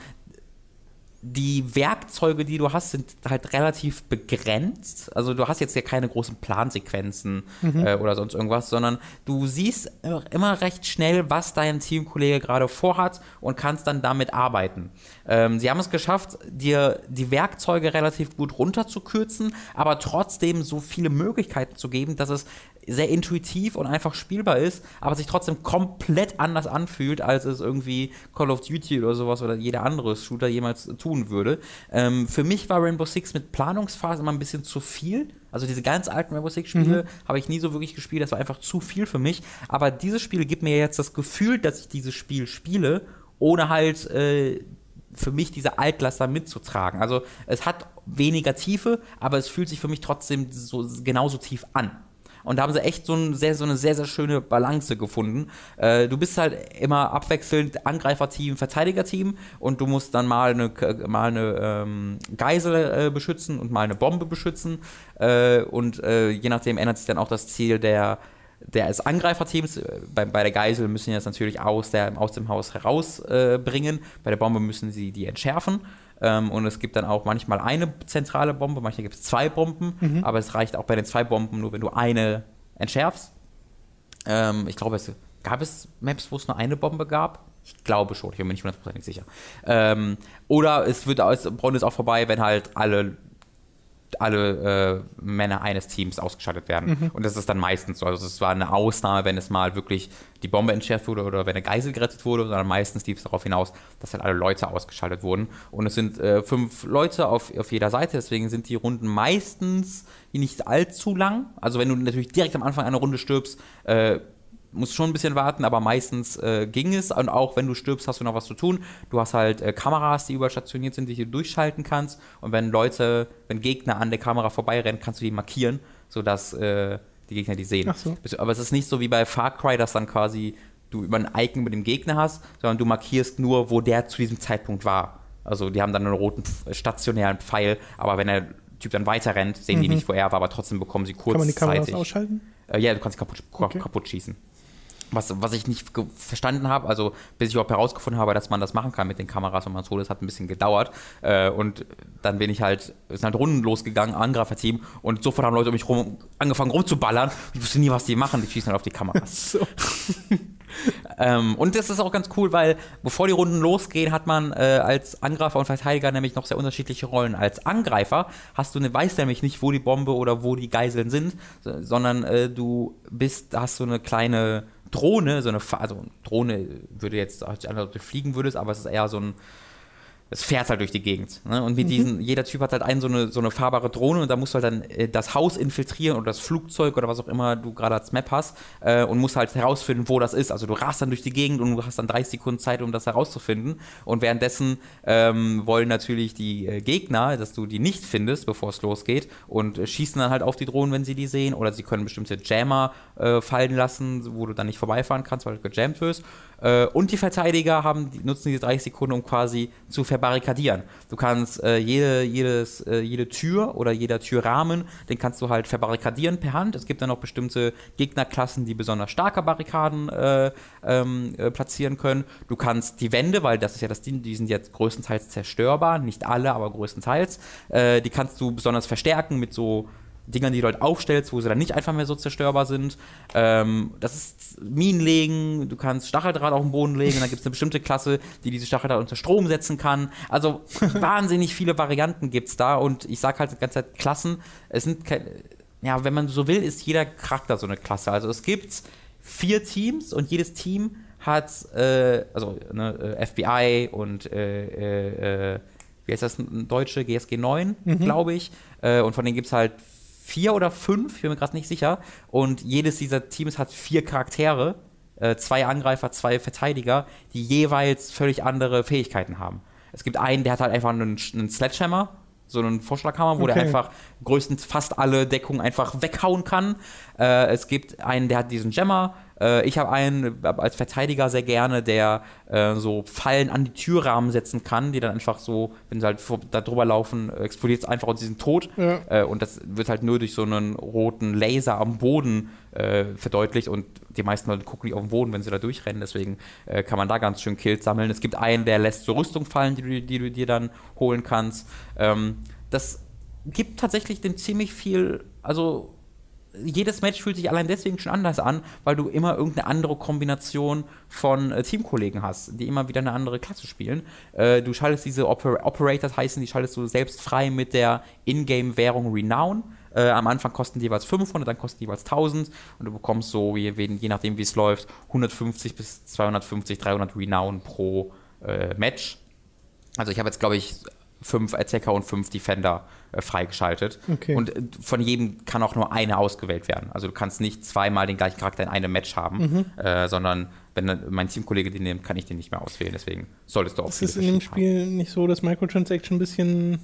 die Werkzeuge, die du hast, sind halt relativ begrenzt. Also du hast jetzt ja keine großen Plansequenzen äh, oder sonst irgendwas, sondern du siehst immer recht schnell, was dein Teamkollege gerade vorhat und kannst dann damit arbeiten. Ähm, sie haben es geschafft, dir die Werkzeuge relativ gut runterzukürzen, aber trotzdem so viele Möglichkeiten zu geben, dass es sehr intuitiv und einfach spielbar ist, aber sich trotzdem komplett anders anfühlt, als es irgendwie Call of Duty oder sowas oder jeder andere Shooter jemals tun würde. Ähm, für mich war Rainbow Six mit Planungsphase immer ein bisschen zu viel. Also diese ganz alten Rainbow Six Spiele habe ich nie so wirklich gespielt, das war einfach zu viel für mich. Aber dieses Spiel gibt mir jetzt das Gefühl, dass ich dieses Spiel spiele, ohne halt äh, für mich diese Altlaster mitzutragen. Also es hat weniger Tiefe, aber es fühlt sich für mich trotzdem so genauso tief an. Und da haben sie echt so, ein sehr, so eine sehr, sehr schöne Balance gefunden. Äh, du bist halt immer abwechselnd Angreiferteam, Verteidigerteam und du musst dann mal eine, mal eine ähm, Geisel äh, beschützen und mal eine Bombe beschützen. Äh, und äh, je nachdem ändert sich dann auch das Ziel der, des Angreiferteams. Äh, Bei, bei der Geisel müssen sie das natürlich aus, der, aus dem Haus herausbringen. Äh, bei der Bombe müssen sie die entschärfen. Ähm, und es gibt dann auch manchmal eine zentrale Bombe, manchmal gibt es zwei Bomben, aber es reicht auch bei den zwei Bomben nur, wenn du eine entschärfst. Ähm, ich glaube, es gab es Maps, wo es nur eine Bombe gab. Ich glaube schon, ich bin mir nicht hundertprozentig sicher. Ähm, oder es wird es ist auch vorbei, wenn halt alle alle äh, Männer eines Teams ausgeschaltet werden. Mhm. Und das ist dann meistens so. Also es war eine Ausnahme, wenn es mal wirklich die Bombe entschärft wurde oder wenn eine Geisel gerettet wurde, sondern meistens lief es darauf hinaus, dass halt alle Leute ausgeschaltet wurden. Und es sind äh, fünf Leute auf, auf jeder Seite, deswegen sind die Runden meistens nicht allzu lang. Also wenn du natürlich direkt am Anfang einer Runde stirbst, äh, musst schon ein bisschen warten, aber meistens äh, ging es. Und auch wenn du stirbst, hast du noch was zu tun. Du hast halt äh, Kameras, die überall stationiert sind, die du durchschalten kannst. Und wenn Leute, wenn Gegner an der Kamera vorbeirennen, kannst du die markieren, sodass äh, die Gegner die sehen. So. Aber es ist nicht so wie bei Far Cry, dass dann quasi du über ein Icon mit dem Gegner hast, sondern du markierst nur, wo der zu diesem Zeitpunkt war. Also die haben dann einen roten stationären Pfeil, aber wenn der Typ dann weiter rennt, sehen mhm. die nicht, wo er war, aber trotzdem bekommen sie kurzzeitig. Kann man die Kameras ausschalten? Äh, ja, du kannst sie kaputt, okay. kaputt schießen was, was ich nicht verstanden habe, also bis ich überhaupt herausgefunden habe, dass man das machen kann mit den Kameras, wenn man so das hat ein bisschen gedauert. Äh, und dann bin ich halt, sind halt Runden losgegangen, Angreiferteam, und sofort haben Leute um mich rum angefangen rumzuballern. Ich wusste nie, was die machen, die schießen halt auf die Kameras. So. ähm, und das ist auch ganz cool, weil bevor die Runden losgehen, hat man äh, als Angreifer und Verteidiger nämlich noch sehr unterschiedliche Rollen. Als Angreifer hast du eine, weißt nämlich nicht, wo die Bombe oder wo die Geiseln sind, sondern äh, du bist, hast so eine kleine Drohne, so eine, also Drohne würde jetzt, als du fliegen würdest, aber es ist eher so ein, es fährt halt durch die Gegend. Ne? Und mit mhm. diesen, jeder Typ hat halt einen so eine, so eine fahrbare Drohne und da musst du halt dann äh, das Haus infiltrieren oder das Flugzeug oder was auch immer du gerade als Map hast äh, und musst halt herausfinden, wo das ist. Also du rast dann durch die Gegend und du hast dann 30 Sekunden Zeit, um das herauszufinden. Und währenddessen ähm, wollen natürlich die äh, Gegner, dass du die nicht findest, bevor es losgeht und äh, schießen dann halt auf die Drohnen, wenn sie die sehen. Oder sie können bestimmte Jammer äh, fallen lassen, wo du dann nicht vorbeifahren kannst, weil du gejammt wirst. Äh, und die Verteidiger haben, nutzen diese 30 Sekunden, um quasi zu verbarrikadieren. Du kannst äh, jede, jedes, äh, jede Tür oder jeder Türrahmen, den kannst du halt verbarrikadieren per Hand. Es gibt dann noch bestimmte Gegnerklassen, die besonders starke Barrikaden äh, ähm, äh, platzieren können. Du kannst die Wände, weil das ist ja das Ding, die sind jetzt größtenteils zerstörbar, nicht alle, aber größtenteils. Äh, die kannst du besonders verstärken mit so Dingern, die du halt aufstellst, wo sie dann nicht einfach mehr so zerstörbar sind. Ähm, das ist Minen legen, du kannst Stacheldraht auf den Boden legen, dann gibt es eine bestimmte Klasse, die diese Stacheldraht unter Strom setzen kann. Also wahnsinnig viele Varianten gibt es da und ich sage halt die ganze Zeit Klassen. Es sind keine, ja, wenn man so will, ist jeder Charakter so eine Klasse. Also es gibt vier Teams und jedes Team hat, äh, also ne, äh, FBI und äh, äh, äh, wie heißt das, deutsche GSG 9, mhm. glaube ich. Äh, und von denen gibt es halt vier oder fünf, ich bin mir gerade nicht sicher. Und jedes dieser Teams hat vier Charaktere, äh, zwei Angreifer, zwei Verteidiger, die jeweils völlig andere Fähigkeiten haben. Es gibt einen, der hat halt einfach einen, einen Sledgehammer, so einen Vorschlaghammer, wo okay. der einfach größtenteils fast alle Deckungen einfach weghauen kann. Äh, es gibt einen, der hat diesen Jammer, äh, ich habe einen als Verteidiger sehr gerne, der äh, so Fallen an die Türrahmen setzen kann, die dann einfach so, wenn sie halt da drüber laufen, explodiert es einfach und sie sind tot. Ja. Äh, und das wird halt nur durch so einen roten Laser am Boden äh, verdeutlicht und die meisten Leute gucken nicht auf den Boden, wenn sie da durchrennen. Deswegen äh, kann man da ganz schön Kills sammeln. Es gibt einen, der lässt so Rüstung fallen, die du, die du dir dann holen kannst. Ähm, das gibt tatsächlich dem ziemlich viel, also jedes Match fühlt sich allein deswegen schon anders an, weil du immer irgendeine andere Kombination von äh, Teamkollegen hast, die immer wieder eine andere Klasse spielen. Äh, du schaltest diese Oper Operators heißen, die schaltest du selbst frei mit der Ingame-Währung Renown. Äh, am Anfang kosten die jeweils 500, dann kosten die jeweils 1000 und du bekommst so, je, je nachdem wie es läuft, 150 bis 250, 300 Renown pro äh, Match. Also ich habe jetzt, glaube ich, fünf Attacker und fünf Defender äh, freigeschaltet. Okay. Und äh, von jedem kann auch nur eine ausgewählt werden. Also du kannst nicht zweimal den gleichen Charakter in einem Match haben, mhm. äh, sondern wenn mein Teamkollege den nimmt, kann ich den nicht mehr auswählen. Deswegen solltest du auch. Ist es in dem Spiel haben. nicht so, dass Microtransaction ein bisschen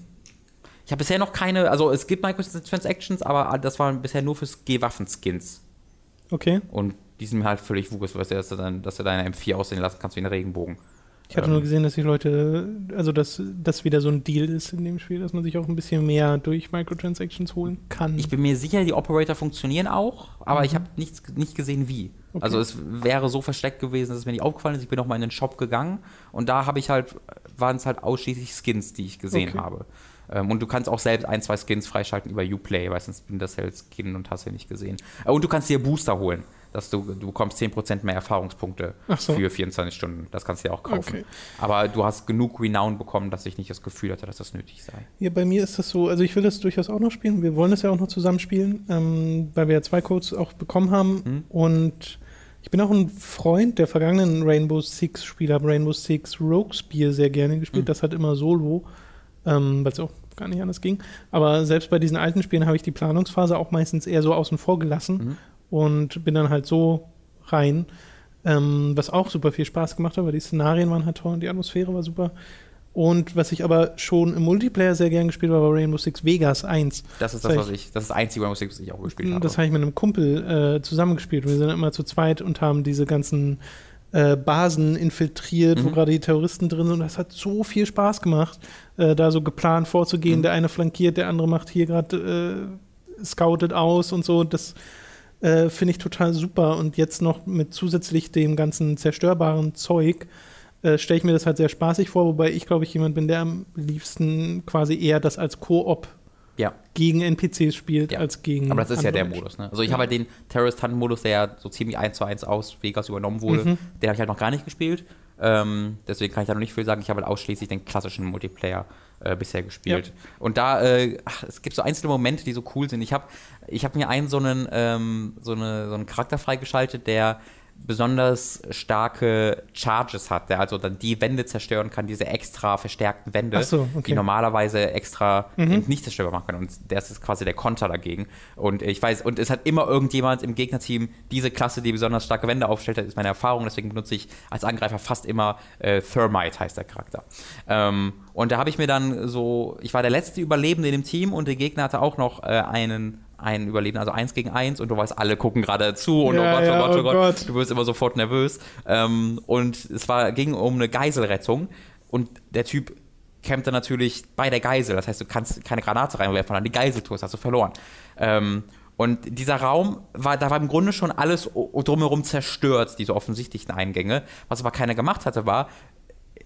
ich habe bisher noch keine, also es gibt Microtransactions, aber das waren bisher nur fürs G-Waffen-Skins. Okay. Und die sind mir halt völlig wuges, dass du, dann, dass du deine M4 aussehen lassen kannst wie ein Regenbogen. Ich hatte ähm, nur gesehen, dass die Leute, also dass das wieder so ein Deal ist in dem Spiel, dass man sich auch ein bisschen mehr durch Microtransactions holen kann. Ich bin mir sicher, die Operator funktionieren auch, aber mhm. ich habe nicht, nicht gesehen, wie. Okay. Also es wäre so versteckt gewesen, dass es mir nicht aufgefallen ist. Ich bin auch mal in den Shop gegangen und da habe ich halt, waren es halt ausschließlich Skins, die ich gesehen okay. habe. Ähm, und du kannst auch selbst ein, zwei Skins freischalten über Uplay, weil sonst bin das halt Skin und hast ja nicht gesehen. Äh, und du kannst dir Booster holen. Dass du, du bekommst 10% mehr Erfahrungspunkte so. für 24 Stunden. Das kannst du ja auch kaufen. Okay. Aber du hast genug Renown bekommen, dass ich nicht das Gefühl hatte, dass das nötig sei. Ja, bei mir ist das so, also ich will das durchaus auch noch spielen. Wir wollen das ja auch noch zusammen spielen, ähm, weil wir ja zwei Codes auch bekommen haben. Mhm. Und ich bin auch ein Freund der vergangenen Rainbow Six Spiele, habe Rainbow Six Rogue Spear sehr gerne gespielt. Mhm. Das hat immer solo, ähm, weil es auch gar nicht anders ging. Aber selbst bei diesen alten Spielen habe ich die Planungsphase auch meistens eher so außen vor gelassen Mhm. Und bin dann halt so rein. Ähm, was auch super viel Spaß gemacht hat, weil die Szenarien waren halt toll und die Atmosphäre war super. Und was ich aber schon im Multiplayer sehr gern gespielt habe, war Rainbow Six Vegas 1. Das ist Das das, was ich, das ist das einzige Rainbow Six, was ich auch gespielt habe. Das habe ich mit einem Kumpel äh, zusammengespielt. Wir sind immer zu zweit und haben diese ganzen äh, Basen infiltriert, wo Mhm. gerade die Terroristen drin sind. Und das hat so viel Spaß gemacht, äh, da so geplant vorzugehen. Mhm. Der eine flankiert, der andere macht hier gerade äh, scoutet aus und so. Das äh, finde ich total super. Und jetzt noch mit zusätzlich dem ganzen zerstörbaren Zeug äh, stelle ich mir das halt sehr spaßig vor, wobei ich, glaube ich, jemand bin, der am liebsten quasi eher das als Koop ja. gegen NPCs spielt, Ja. als gegen. Aber das ist ja der Modus, ne? Also ich Ja. habe halt den Terrorist Hunt Modus, der ja so ziemlich eins zu eins aus Vegas übernommen wurde, Mhm. den habe ich halt noch gar nicht gespielt. Ähm, deswegen kann ich da noch nicht viel sagen. Ich habe halt ausschließlich den klassischen Multiplayer äh, bisher gespielt. Und da, äh, ach, es gibt so einzelne Momente, die so cool sind. Ich habe ich hab mir einen so einen, ähm, so, eine, so einen Charakter freigeschaltet, der besonders starke Charges hat, der also dann die Wände zerstören kann, diese extra verstärkten Wände, so, okay. die normalerweise extra Mhm. nicht zerstörbar machen können. Und das ist quasi der Konter dagegen. Und ich weiß, und es hat immer irgendjemand im Gegnerteam diese Klasse, die besonders starke Wände aufstellt, das ist meine Erfahrung, deswegen benutze ich als Angreifer fast immer äh, Thermite, heißt der Charakter. Ähm, und da habe ich mir dann so, ich war der letzte Überlebende in dem Team und der Gegner hatte auch noch äh, einen einen Überlebenden, also eins gegen eins und du weißt, alle gucken gerade zu und Ja, oh Gott, ja, oh Gott, oh oh Gott, Gott. du wirst immer sofort nervös. Ähm, und es war, ging um eine Geiselrettung und der Typ campte natürlich bei der Geisel. Das heißt, du kannst keine Granate reinwerfen, dann die Geisel tust, hast du verloren. Ähm, und dieser Raum war, da war im Grunde schon alles drumherum zerstört, diese offensichtlichen Eingänge. Was aber keiner gemacht hatte, war,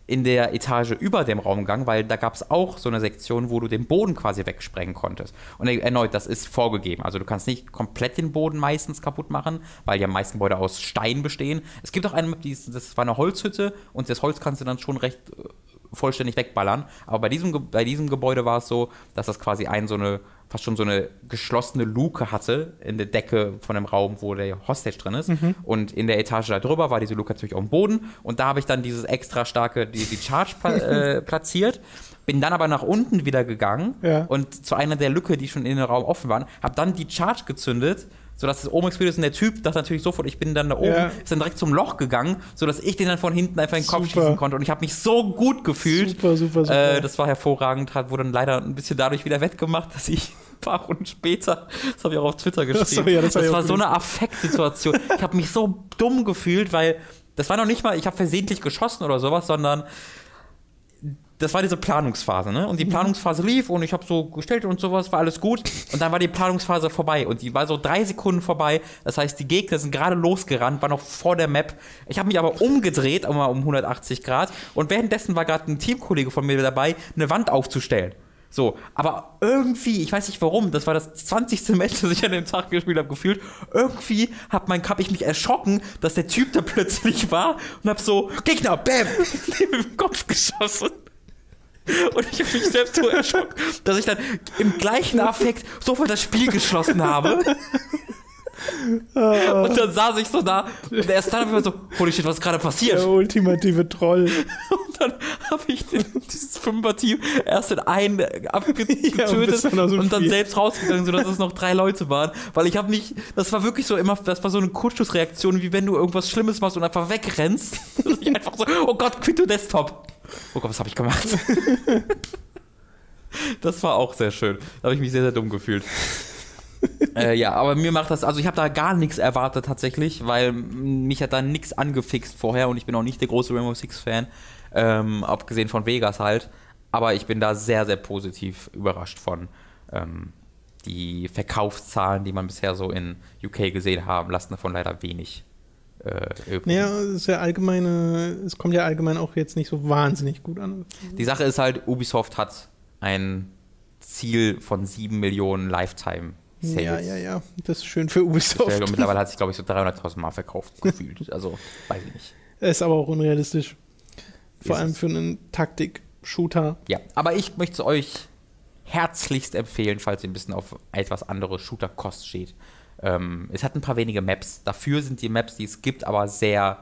in der Etage über dem Raumgang, weil da gab es auch so eine Sektion, wo du den Boden quasi wegsprengen konntest. Und erneut, das ist vorgegeben. Also du kannst nicht komplett den Boden meistens kaputt machen, weil die meisten Gebäude aus Stein bestehen. Es gibt auch eine das war eine Holzhütte und das Holz kannst du dann schon recht äh, vollständig wegballern. Aber bei diesem, bei diesem Gebäude war es so, dass das quasi ein so eine fast schon so eine geschlossene Luke hatte in der Decke von dem Raum, wo der Hostage drin ist. Und in der Etage da drüber war diese Luke natürlich auf dem Boden. Und da habe ich dann dieses extra starke, die, die Charge äh, platziert. Bin dann aber nach unten wieder gegangen Ja. und zu einer der Lücke, die schon in den Raum offen waren, habe dann die Charge gezündet, sodass es oben explodiert ist und der Typ dachte natürlich sofort, ich bin dann da oben, Ja. ist dann direkt zum Loch gegangen, sodass ich den dann von hinten einfach in den Kopf Super. schießen konnte und ich habe mich so gut gefühlt. Super, super, super. Äh, das war hervorragend, hat wurde dann leider ein bisschen dadurch wieder wettgemacht, dass ich ein paar Runden später, das habe ich auch auf Twitter geschrieben, so, ja, das das, hab ich war so eine Affektsituation. ich habe mich so dumm gefühlt, weil das war noch nicht mal, ich habe versehentlich geschossen oder sowas, sondern das war diese Planungsphase, ne? Mhm. Und die Planungsphase lief und ich habe so gestellt und sowas, war alles gut. Und dann war die Planungsphase vorbei und die war so drei Sekunden vorbei. Das heißt, die Gegner sind gerade losgerannt, war noch vor der Map. Ich habe mich aber umgedreht, um, um 180 Grad. Und währenddessen war gerade ein Teamkollege von mir dabei, eine Wand aufzustellen. So, aber irgendwie, ich weiß nicht warum, das war das 20. Match, das ich an dem Tag gespielt habe, gefühlt. Irgendwie hab, mein, hab ich mich erschrocken, dass der Typ da plötzlich war und hab so, Gegner, bam, dem im Kopf geschossen. Und ich habe mich selbst so erschrocken, dass ich dann im gleichen Affekt sofort das Spiel geschlossen habe. Und dann saß ich so da und erst dann hab ich mir so, holy shit, was ist gerade passiert? Der ultimative Troll. Und dann habe ich den, dieses Fünfer-Team erst in einen Ja, und abgetötet dann dem und dann selbst rausgegangen, sodass es noch drei Leute waren. Weil ich habe mich, das war wirklich so immer, das war so eine Kurzschlussreaktion, wie wenn du irgendwas Schlimmes machst und einfach wegrennst. Und ich einfach so, oh Gott, quit to Desktop. Oh Gott, was habe ich gemacht? Das war auch sehr schön. Da habe ich mich sehr, sehr dumm gefühlt. äh, ja, aber mir macht das, also ich habe da gar nichts erwartet tatsächlich, weil mich hat da nichts angefixt vorher und ich bin auch nicht der große Rainbow Six Fan, ähm, abgesehen von Vegas halt. Aber ich bin da sehr, sehr positiv überrascht von. Ähm, die Verkaufszahlen, die man bisher so in UK gesehen haben, lassen davon leider wenig. Äh. Naja, es ist ja allgemeine, es kommt ja allgemein auch jetzt nicht so wahnsinnig gut an. Die Sache ist halt, Ubisoft hat ein Ziel von 7 Millionen Lifetime Sales. Ja, ja, ja. Das ist schön für Ubisoft. Und mittlerweile hat sich, glaube ich, so 300.000 Mal verkauft gefühlt. Also, weiß ich nicht. Ist aber auch unrealistisch. Vor ist allem für einen Taktik-Shooter. Ja, aber ich möchte es euch herzlichst empfehlen, falls ihr ein bisschen auf etwas andere Shooter-Kost steht. Ähm, es hat ein paar wenige Maps. Dafür sind die Maps, die es gibt, aber sehr.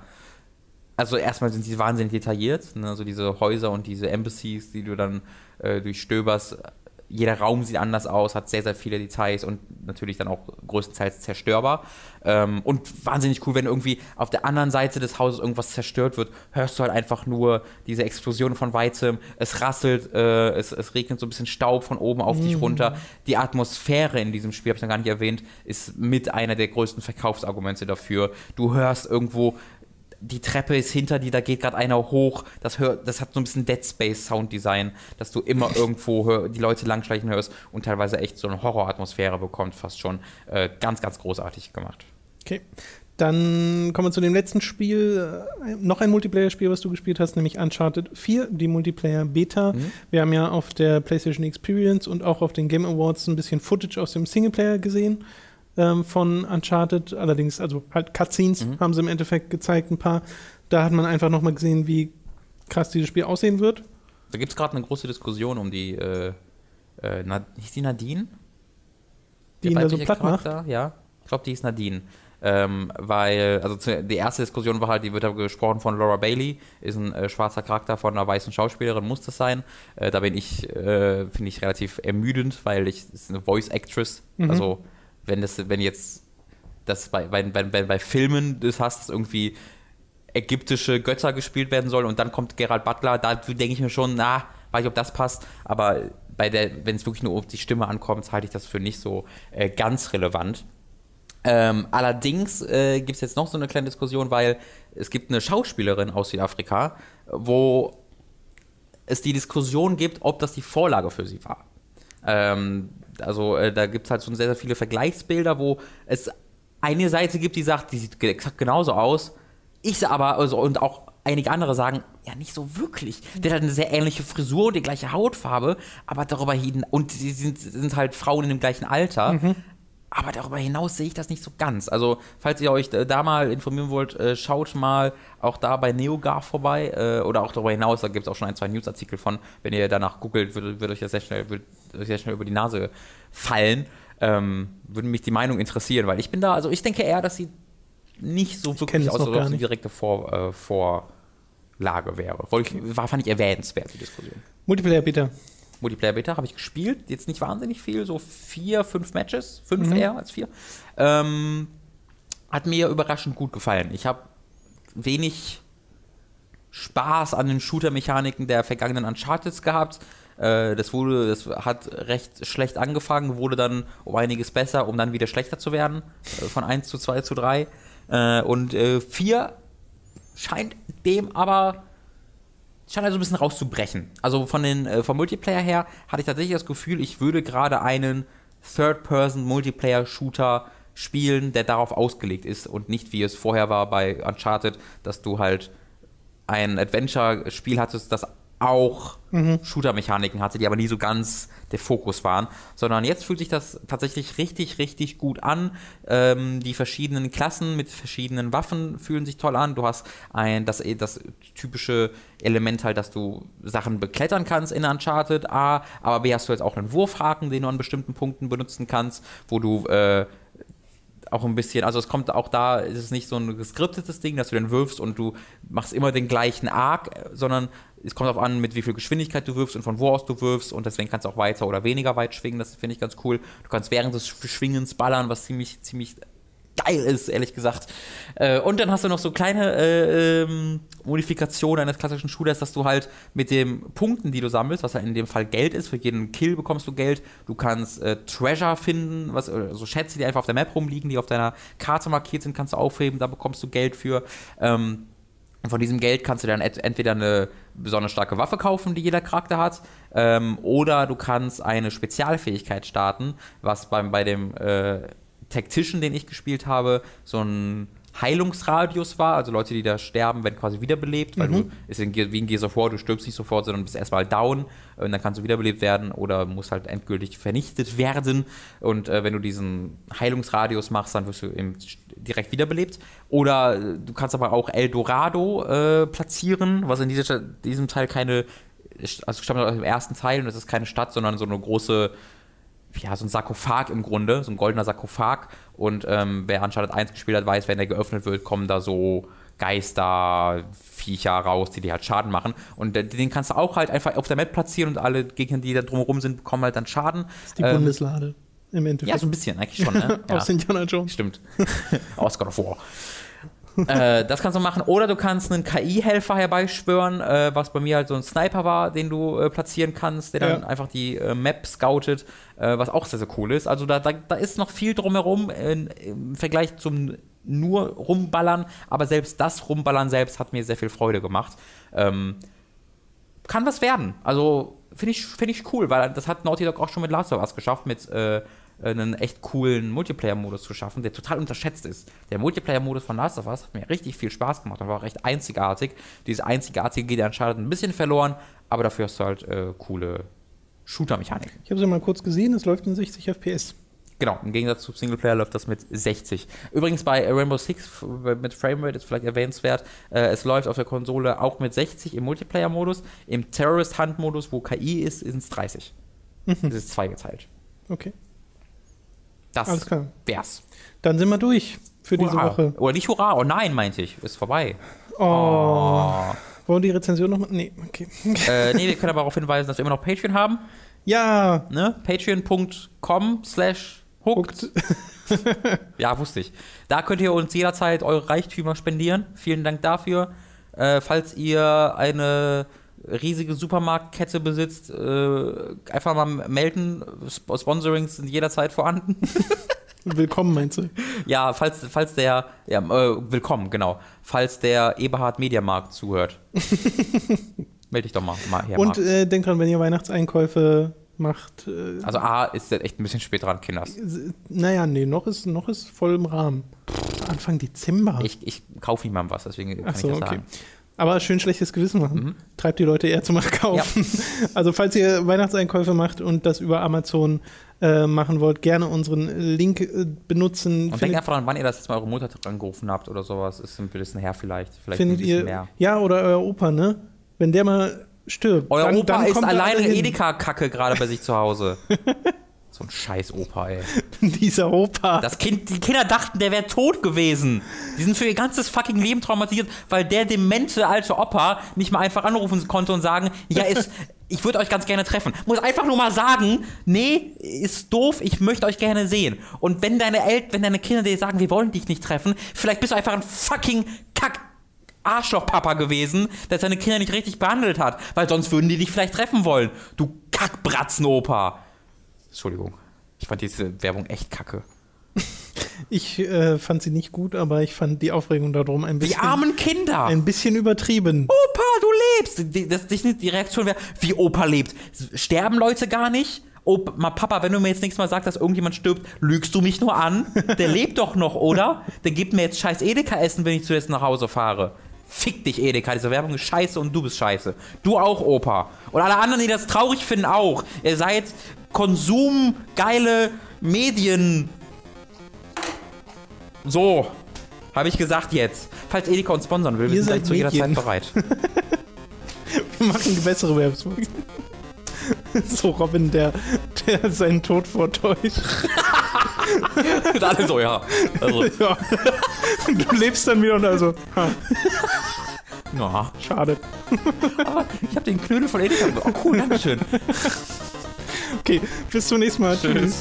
Also erstmal sind sie wahnsinnig detailliert. Ne? Also diese Häuser und diese Embassies, die du dann äh, durchstöberst, jeder Raum sieht anders aus, hat sehr, sehr viele Details und natürlich dann auch größtenteils zerstörbar. Ähm, und wahnsinnig cool, wenn irgendwie auf der anderen Seite des Hauses irgendwas zerstört wird, hörst du halt einfach nur diese Explosion von weitem. Es rasselt, äh, es, es, regnet so ein bisschen Staub von oben auf mm. dich runter. Die Atmosphäre in diesem Spiel, habe ich noch gar nicht erwähnt, ist mit einer der größten Verkaufsargumente dafür. Du hörst irgendwo die Treppe ist hinter dir, da geht gerade einer hoch. Das, hör, das hat so ein bisschen Dead Space Sounddesign, dass du immer irgendwo die Leute langschleichen hörst und teilweise echt so eine Horroratmosphäre bekommt, fast schon. Äh, ganz, ganz großartig gemacht. Okay. Dann kommen wir zu dem letzten Spiel. Äh, noch ein Multiplayer-Spiel, was du gespielt hast, nämlich Uncharted 4, die Multiplayer-Beta. Mhm. Wir haben ja auf der PlayStation Experience und auch auf den Game Awards ein bisschen Footage aus dem Singleplayer gesehen ähm, von Uncharted. Allerdings, also halt Cutscenes mhm. haben sie im Endeffekt gezeigt, ein paar. Da hat man einfach nochmal gesehen, wie krass dieses Spiel aussehen wird. Da gibt es gerade eine große Diskussion um die, äh, äh, hieß die Nadine? Die ihn da so platt macht? Ja, ich glaube, die ist Nadine. Ähm, weil, also zu, die erste Diskussion war halt, die wird da gesprochen von Laura Bailey, ist ein äh, schwarzer Charakter von einer weißen Schauspielerin, muss das sein. Äh, da bin ich, äh, finde ich, relativ ermüdend, weil ich, ist eine Voice Actress, mhm. also wenn das, wenn jetzt das bei, bei, bei, bei Filmen das hast, dass irgendwie ägyptische Götter gespielt werden sollen und dann kommt Gerald Butler, da denke ich mir schon, na, weiß ich, ob das passt, aber bei der, wenn es wirklich nur auf die Stimme ankommt, halte ich das für nicht so äh, ganz relevant. Ähm, allerdings äh, gibt es jetzt noch so eine kleine Diskussion, weil es gibt eine Schauspielerin aus Südafrika, wo es die Diskussion gibt, ob das die Vorlage für sie war. Ähm, also äh, da gibt es halt schon sehr, sehr viele Vergleichsbilder, wo es eine Seite gibt, die sagt, die sieht exakt genauso aus. Ich aber, also, und auch einige andere sagen, ja, nicht so wirklich. Der hat eine sehr ähnliche Frisur und die gleiche Hautfarbe, aber darüber hin, und sie sind, sind halt Frauen in dem gleichen Alter. Mhm. Aber darüber hinaus sehe ich das nicht so ganz. Also, falls ihr euch da mal informieren wollt, äh, schaut mal auch da bei NeoGAF vorbei. Äh, oder auch darüber hinaus, da gibt es auch schon ein, zwei Newsartikel von. Wenn ihr danach googelt, wird, wird euch das sehr schnell, wird sehr schnell über die Nase fallen. Ähm, würde mich die Meinung interessieren, weil ich bin da, also ich denke eher, dass sie nicht so wirklich aus oder eine direkte Vor, äh, Vorlage wäre. Ich, war, fand ich erwähnenswert, die Diskussion. Multiplayer bitte. Multiplayer Beta habe ich gespielt, jetzt nicht wahnsinnig viel, so vier, fünf Matches, fünf mhm. eher als vier. Ähm, hat mir überraschend gut gefallen. Ich habe wenig Spaß an den Shooter-Mechaniken der vergangenen Uncharted gehabt. Äh, das wurde, das hat recht schlecht angefangen, wurde dann um einiges besser, um dann wieder schlechter zu werden. Äh, von 1 zu 2 zu 3. Äh, und 4 scheint dem aber scheint also ein bisschen rauszubrechen. Also von den, äh, vom Multiplayer her hatte ich tatsächlich das Gefühl, ich würde gerade einen Third-Person-Multiplayer-Shooter spielen, der darauf ausgelegt ist und nicht wie es vorher war bei Uncharted, dass du halt ein Adventure-Spiel hattest, das auch mhm. Shooter-Mechaniken hatte, die aber nie so ganz der Fokus waren, sondern jetzt fühlt sich das tatsächlich richtig, richtig gut an. Ähm, die verschiedenen Klassen mit verschiedenen Waffen fühlen sich toll an. Du hast ein, das, das typische Element halt, dass du Sachen beklettern kannst in Uncharted A, aber B hast du jetzt auch einen Wurfhaken, den du an bestimmten Punkten benutzen kannst, wo du äh, auch ein bisschen, also es kommt auch da, ist es nicht so ein geskriptetes Ding, dass du den wirfst und du machst immer den gleichen Arc, sondern es kommt darauf an, mit wie viel Geschwindigkeit du wirfst und von wo aus du wirfst und deswegen kannst du auch weiter oder weniger weit schwingen, das finde ich ganz cool. Du kannst während des Schwingens ballern, was ziemlich, ziemlich geil ist, ehrlich gesagt. Äh, und dann hast du noch so kleine äh, ähm, Modifikationen eines klassischen Shooters, dass du halt mit den Punkten, die du sammelst, was ja in dem Fall Geld ist, für jeden Kill bekommst du Geld. Du kannst äh, Treasure finden, was, so also Schätze, die einfach auf der Map rumliegen, die auf deiner Karte markiert sind, kannst du aufheben, da bekommst du Geld für. Ähm, und von diesem Geld kannst du dann entweder eine besonders starke Waffe kaufen, die jeder Charakter hat, ähm, oder du kannst eine Spezialfähigkeit starten, was beim, bei dem äh, Tactician, den ich gespielt habe, so ein Heilungsradius war. Also Leute, die da sterben, werden quasi wiederbelebt, weil du ist in, wie in Gears of War, du stirbst nicht sofort, sondern bist erstmal down und dann kannst du wiederbelebt werden oder musst halt endgültig vernichtet werden. Und äh, wenn du diesen Heilungsradius machst, dann wirst du eben direkt wiederbelebt. Oder äh, du kannst aber auch Eldorado äh, platzieren, was in dieser, diesem Teil keine, also stammt aus dem ersten Teil und es ist keine Stadt, sondern so eine große ja, so ein Sarkophag im Grunde, so ein goldener Sarkophag. Und ähm, wer Uncharted 1 gespielt hat, weiß, wenn der geöffnet wird, kommen da so Geister, Viecher raus, die dir halt Schaden machen. Und den kannst du auch halt einfach auf der Map platzieren und alle Gegner, die da drumherum sind, bekommen halt dann Schaden. Das ist die Ähm, Bundeslade im Endeffekt. ja, so ein bisschen, eigentlich schon, ne? Ja. Aus Indiana Jones. Stimmt. Aus God of War. Äh, das kannst du machen. Oder du kannst einen KI-Helfer herbeischwören, äh, was bei mir halt so ein Sniper war, den du äh, platzieren kannst, der dann Ja. einfach die äh, Map scoutet, äh, was auch sehr, sehr cool ist. Also da, da, da ist noch viel drumherum in, im Vergleich zum nur rumballern, aber selbst das Rumballern selbst hat mir sehr viel Freude gemacht. Ähm, kann was werden. Also finde ich, find ich cool, weil das hat Naughty Dog auch schon mit Last of Us geschafft, mit äh, einen echt coolen Multiplayer-Modus zu schaffen, der total unterschätzt ist. Der Multiplayer-Modus von Last of Us hat mir richtig viel Spaß gemacht und war auch recht einzigartig. Dieses Einzigartige geht anscheinend ein bisschen verloren, aber dafür hast du halt äh, coole Shooter-Mechaniken. Ich habe sie mal kurz gesehen, es läuft in 60 FPS. Genau, im Gegensatz zu Singleplayer läuft das mit 60. Übrigens bei Rainbow Six mit Framerate ist vielleicht erwähnenswert, äh, es läuft auf der Konsole auch mit 60 im Multiplayer-Modus. Im Terrorist-Hunt-Modus, wo KI ist, sind es 30. Das ist zweigeteilt. Okay. Das Alles klar. wär's. Dann sind wir durch für diese Hurra. Woche. Oder nicht Hurra, oh nein, meinte ich. Ist vorbei. Oh. Oh. Wollen wir die Rezension nochmal? Nee, okay. äh, nee, wir können aber darauf hinweisen, dass wir immer noch Patreon haben. Ja, Ne? Patreon.com slash hooked. Ja, wusste ich. Da könnt ihr uns jederzeit eure Reichtümer spendieren. Vielen Dank dafür. Äh, falls ihr eine riesige Supermarktkette besitzt, äh, einfach mal melden. Sp Sponsorings sind jederzeit vorhanden. willkommen meinst du? ja, falls, falls der, ja, äh, willkommen, genau. Falls der Eberhard Mediamarkt zuhört. Meld dich doch mal, mal her, Und äh, denkt dran, wenn ihr Weihnachtseinkäufe macht, äh, Also A ist echt ein bisschen spät dran, Kinders. naja, nee, noch ist, noch ist voll im Rahmen. Anfang Dezember. Ich, ich kaufe niemandem was, deswegen kann so, ich das okay. sagen. Aber schön schlechtes Gewissen machen. Mhm. Treibt die Leute eher zum Kaufen. Also falls ihr Weihnachtseinkäufe macht und das über Amazon äh, machen wollt, gerne unseren Link äh, benutzen. Und denkt einfach an, wann ihr das jetzt mal eure Mutter angerufen habt oder sowas. Ist ein bisschen her vielleicht. Vielleicht findet ein bisschen ihr. mehr. Ja, oder euer Opa, ne? Wenn der mal stirbt. Euer dann, Opa dann ist kommt alleine. Edeka-Kacke gerade bei sich zu Hause. so ein scheiß Opa, ey. Dieser Opa. Das kind, die Kinder dachten, der wäre tot gewesen. Die sind für ihr ganzes fucking Leben traumatisiert, weil der demente alte Opa nicht mal einfach anrufen konnte und sagen, ja, ist, ich würde euch ganz gerne treffen. Muss einfach nur mal sagen, nee, ist doof, ich möchte euch gerne sehen. Und wenn deine Eltern, wenn deine Kinder dir sagen, wir wollen dich nicht treffen, vielleicht bist du einfach ein fucking Kack. Arschlochpapa gewesen, der seine Kinder nicht richtig behandelt hat, weil sonst würden die dich vielleicht treffen wollen. Du Kackbratzenopa. Entschuldigung. Ich fand diese Werbung echt kacke. Ich äh, fand sie nicht gut, aber ich fand die Aufregung darum ein Die bisschen, armen Kinder. ein bisschen übertrieben. Opa, du lebst. Die, das, die, die Reaktion wäre, wie Opa lebt. Sterben Leute gar nicht? Opa, Papa, wenn du mir jetzt nächstes Mal sagst, dass irgendjemand stirbt, lügst du mich nur an? Der lebt doch noch, oder? Der gibt mir jetzt scheiß Edeka-Essen, wenn ich zuerst nach Hause fahre. Fick dich, Edeka. Diese Werbung ist scheiße und du bist scheiße. Du auch, Opa. Und alle anderen, die das traurig finden, auch. Ihr seid konsumgeile Medien. So. Habe ich gesagt jetzt. Falls Edeka uns sponsern will, wir sind zu jeder. Zeit bereit. Wir machen bessere Werbung. so Robin, der, der seinen Tod vortäuscht. Und alle so, ja. Also, Ja. Du lebst dann wieder und also, ja. schade. Aber ich habe den Knödel von Edeka. Oh, cool, Dankeschön. Okay, bis zum nächsten Mal. Tschüss. Tschüss.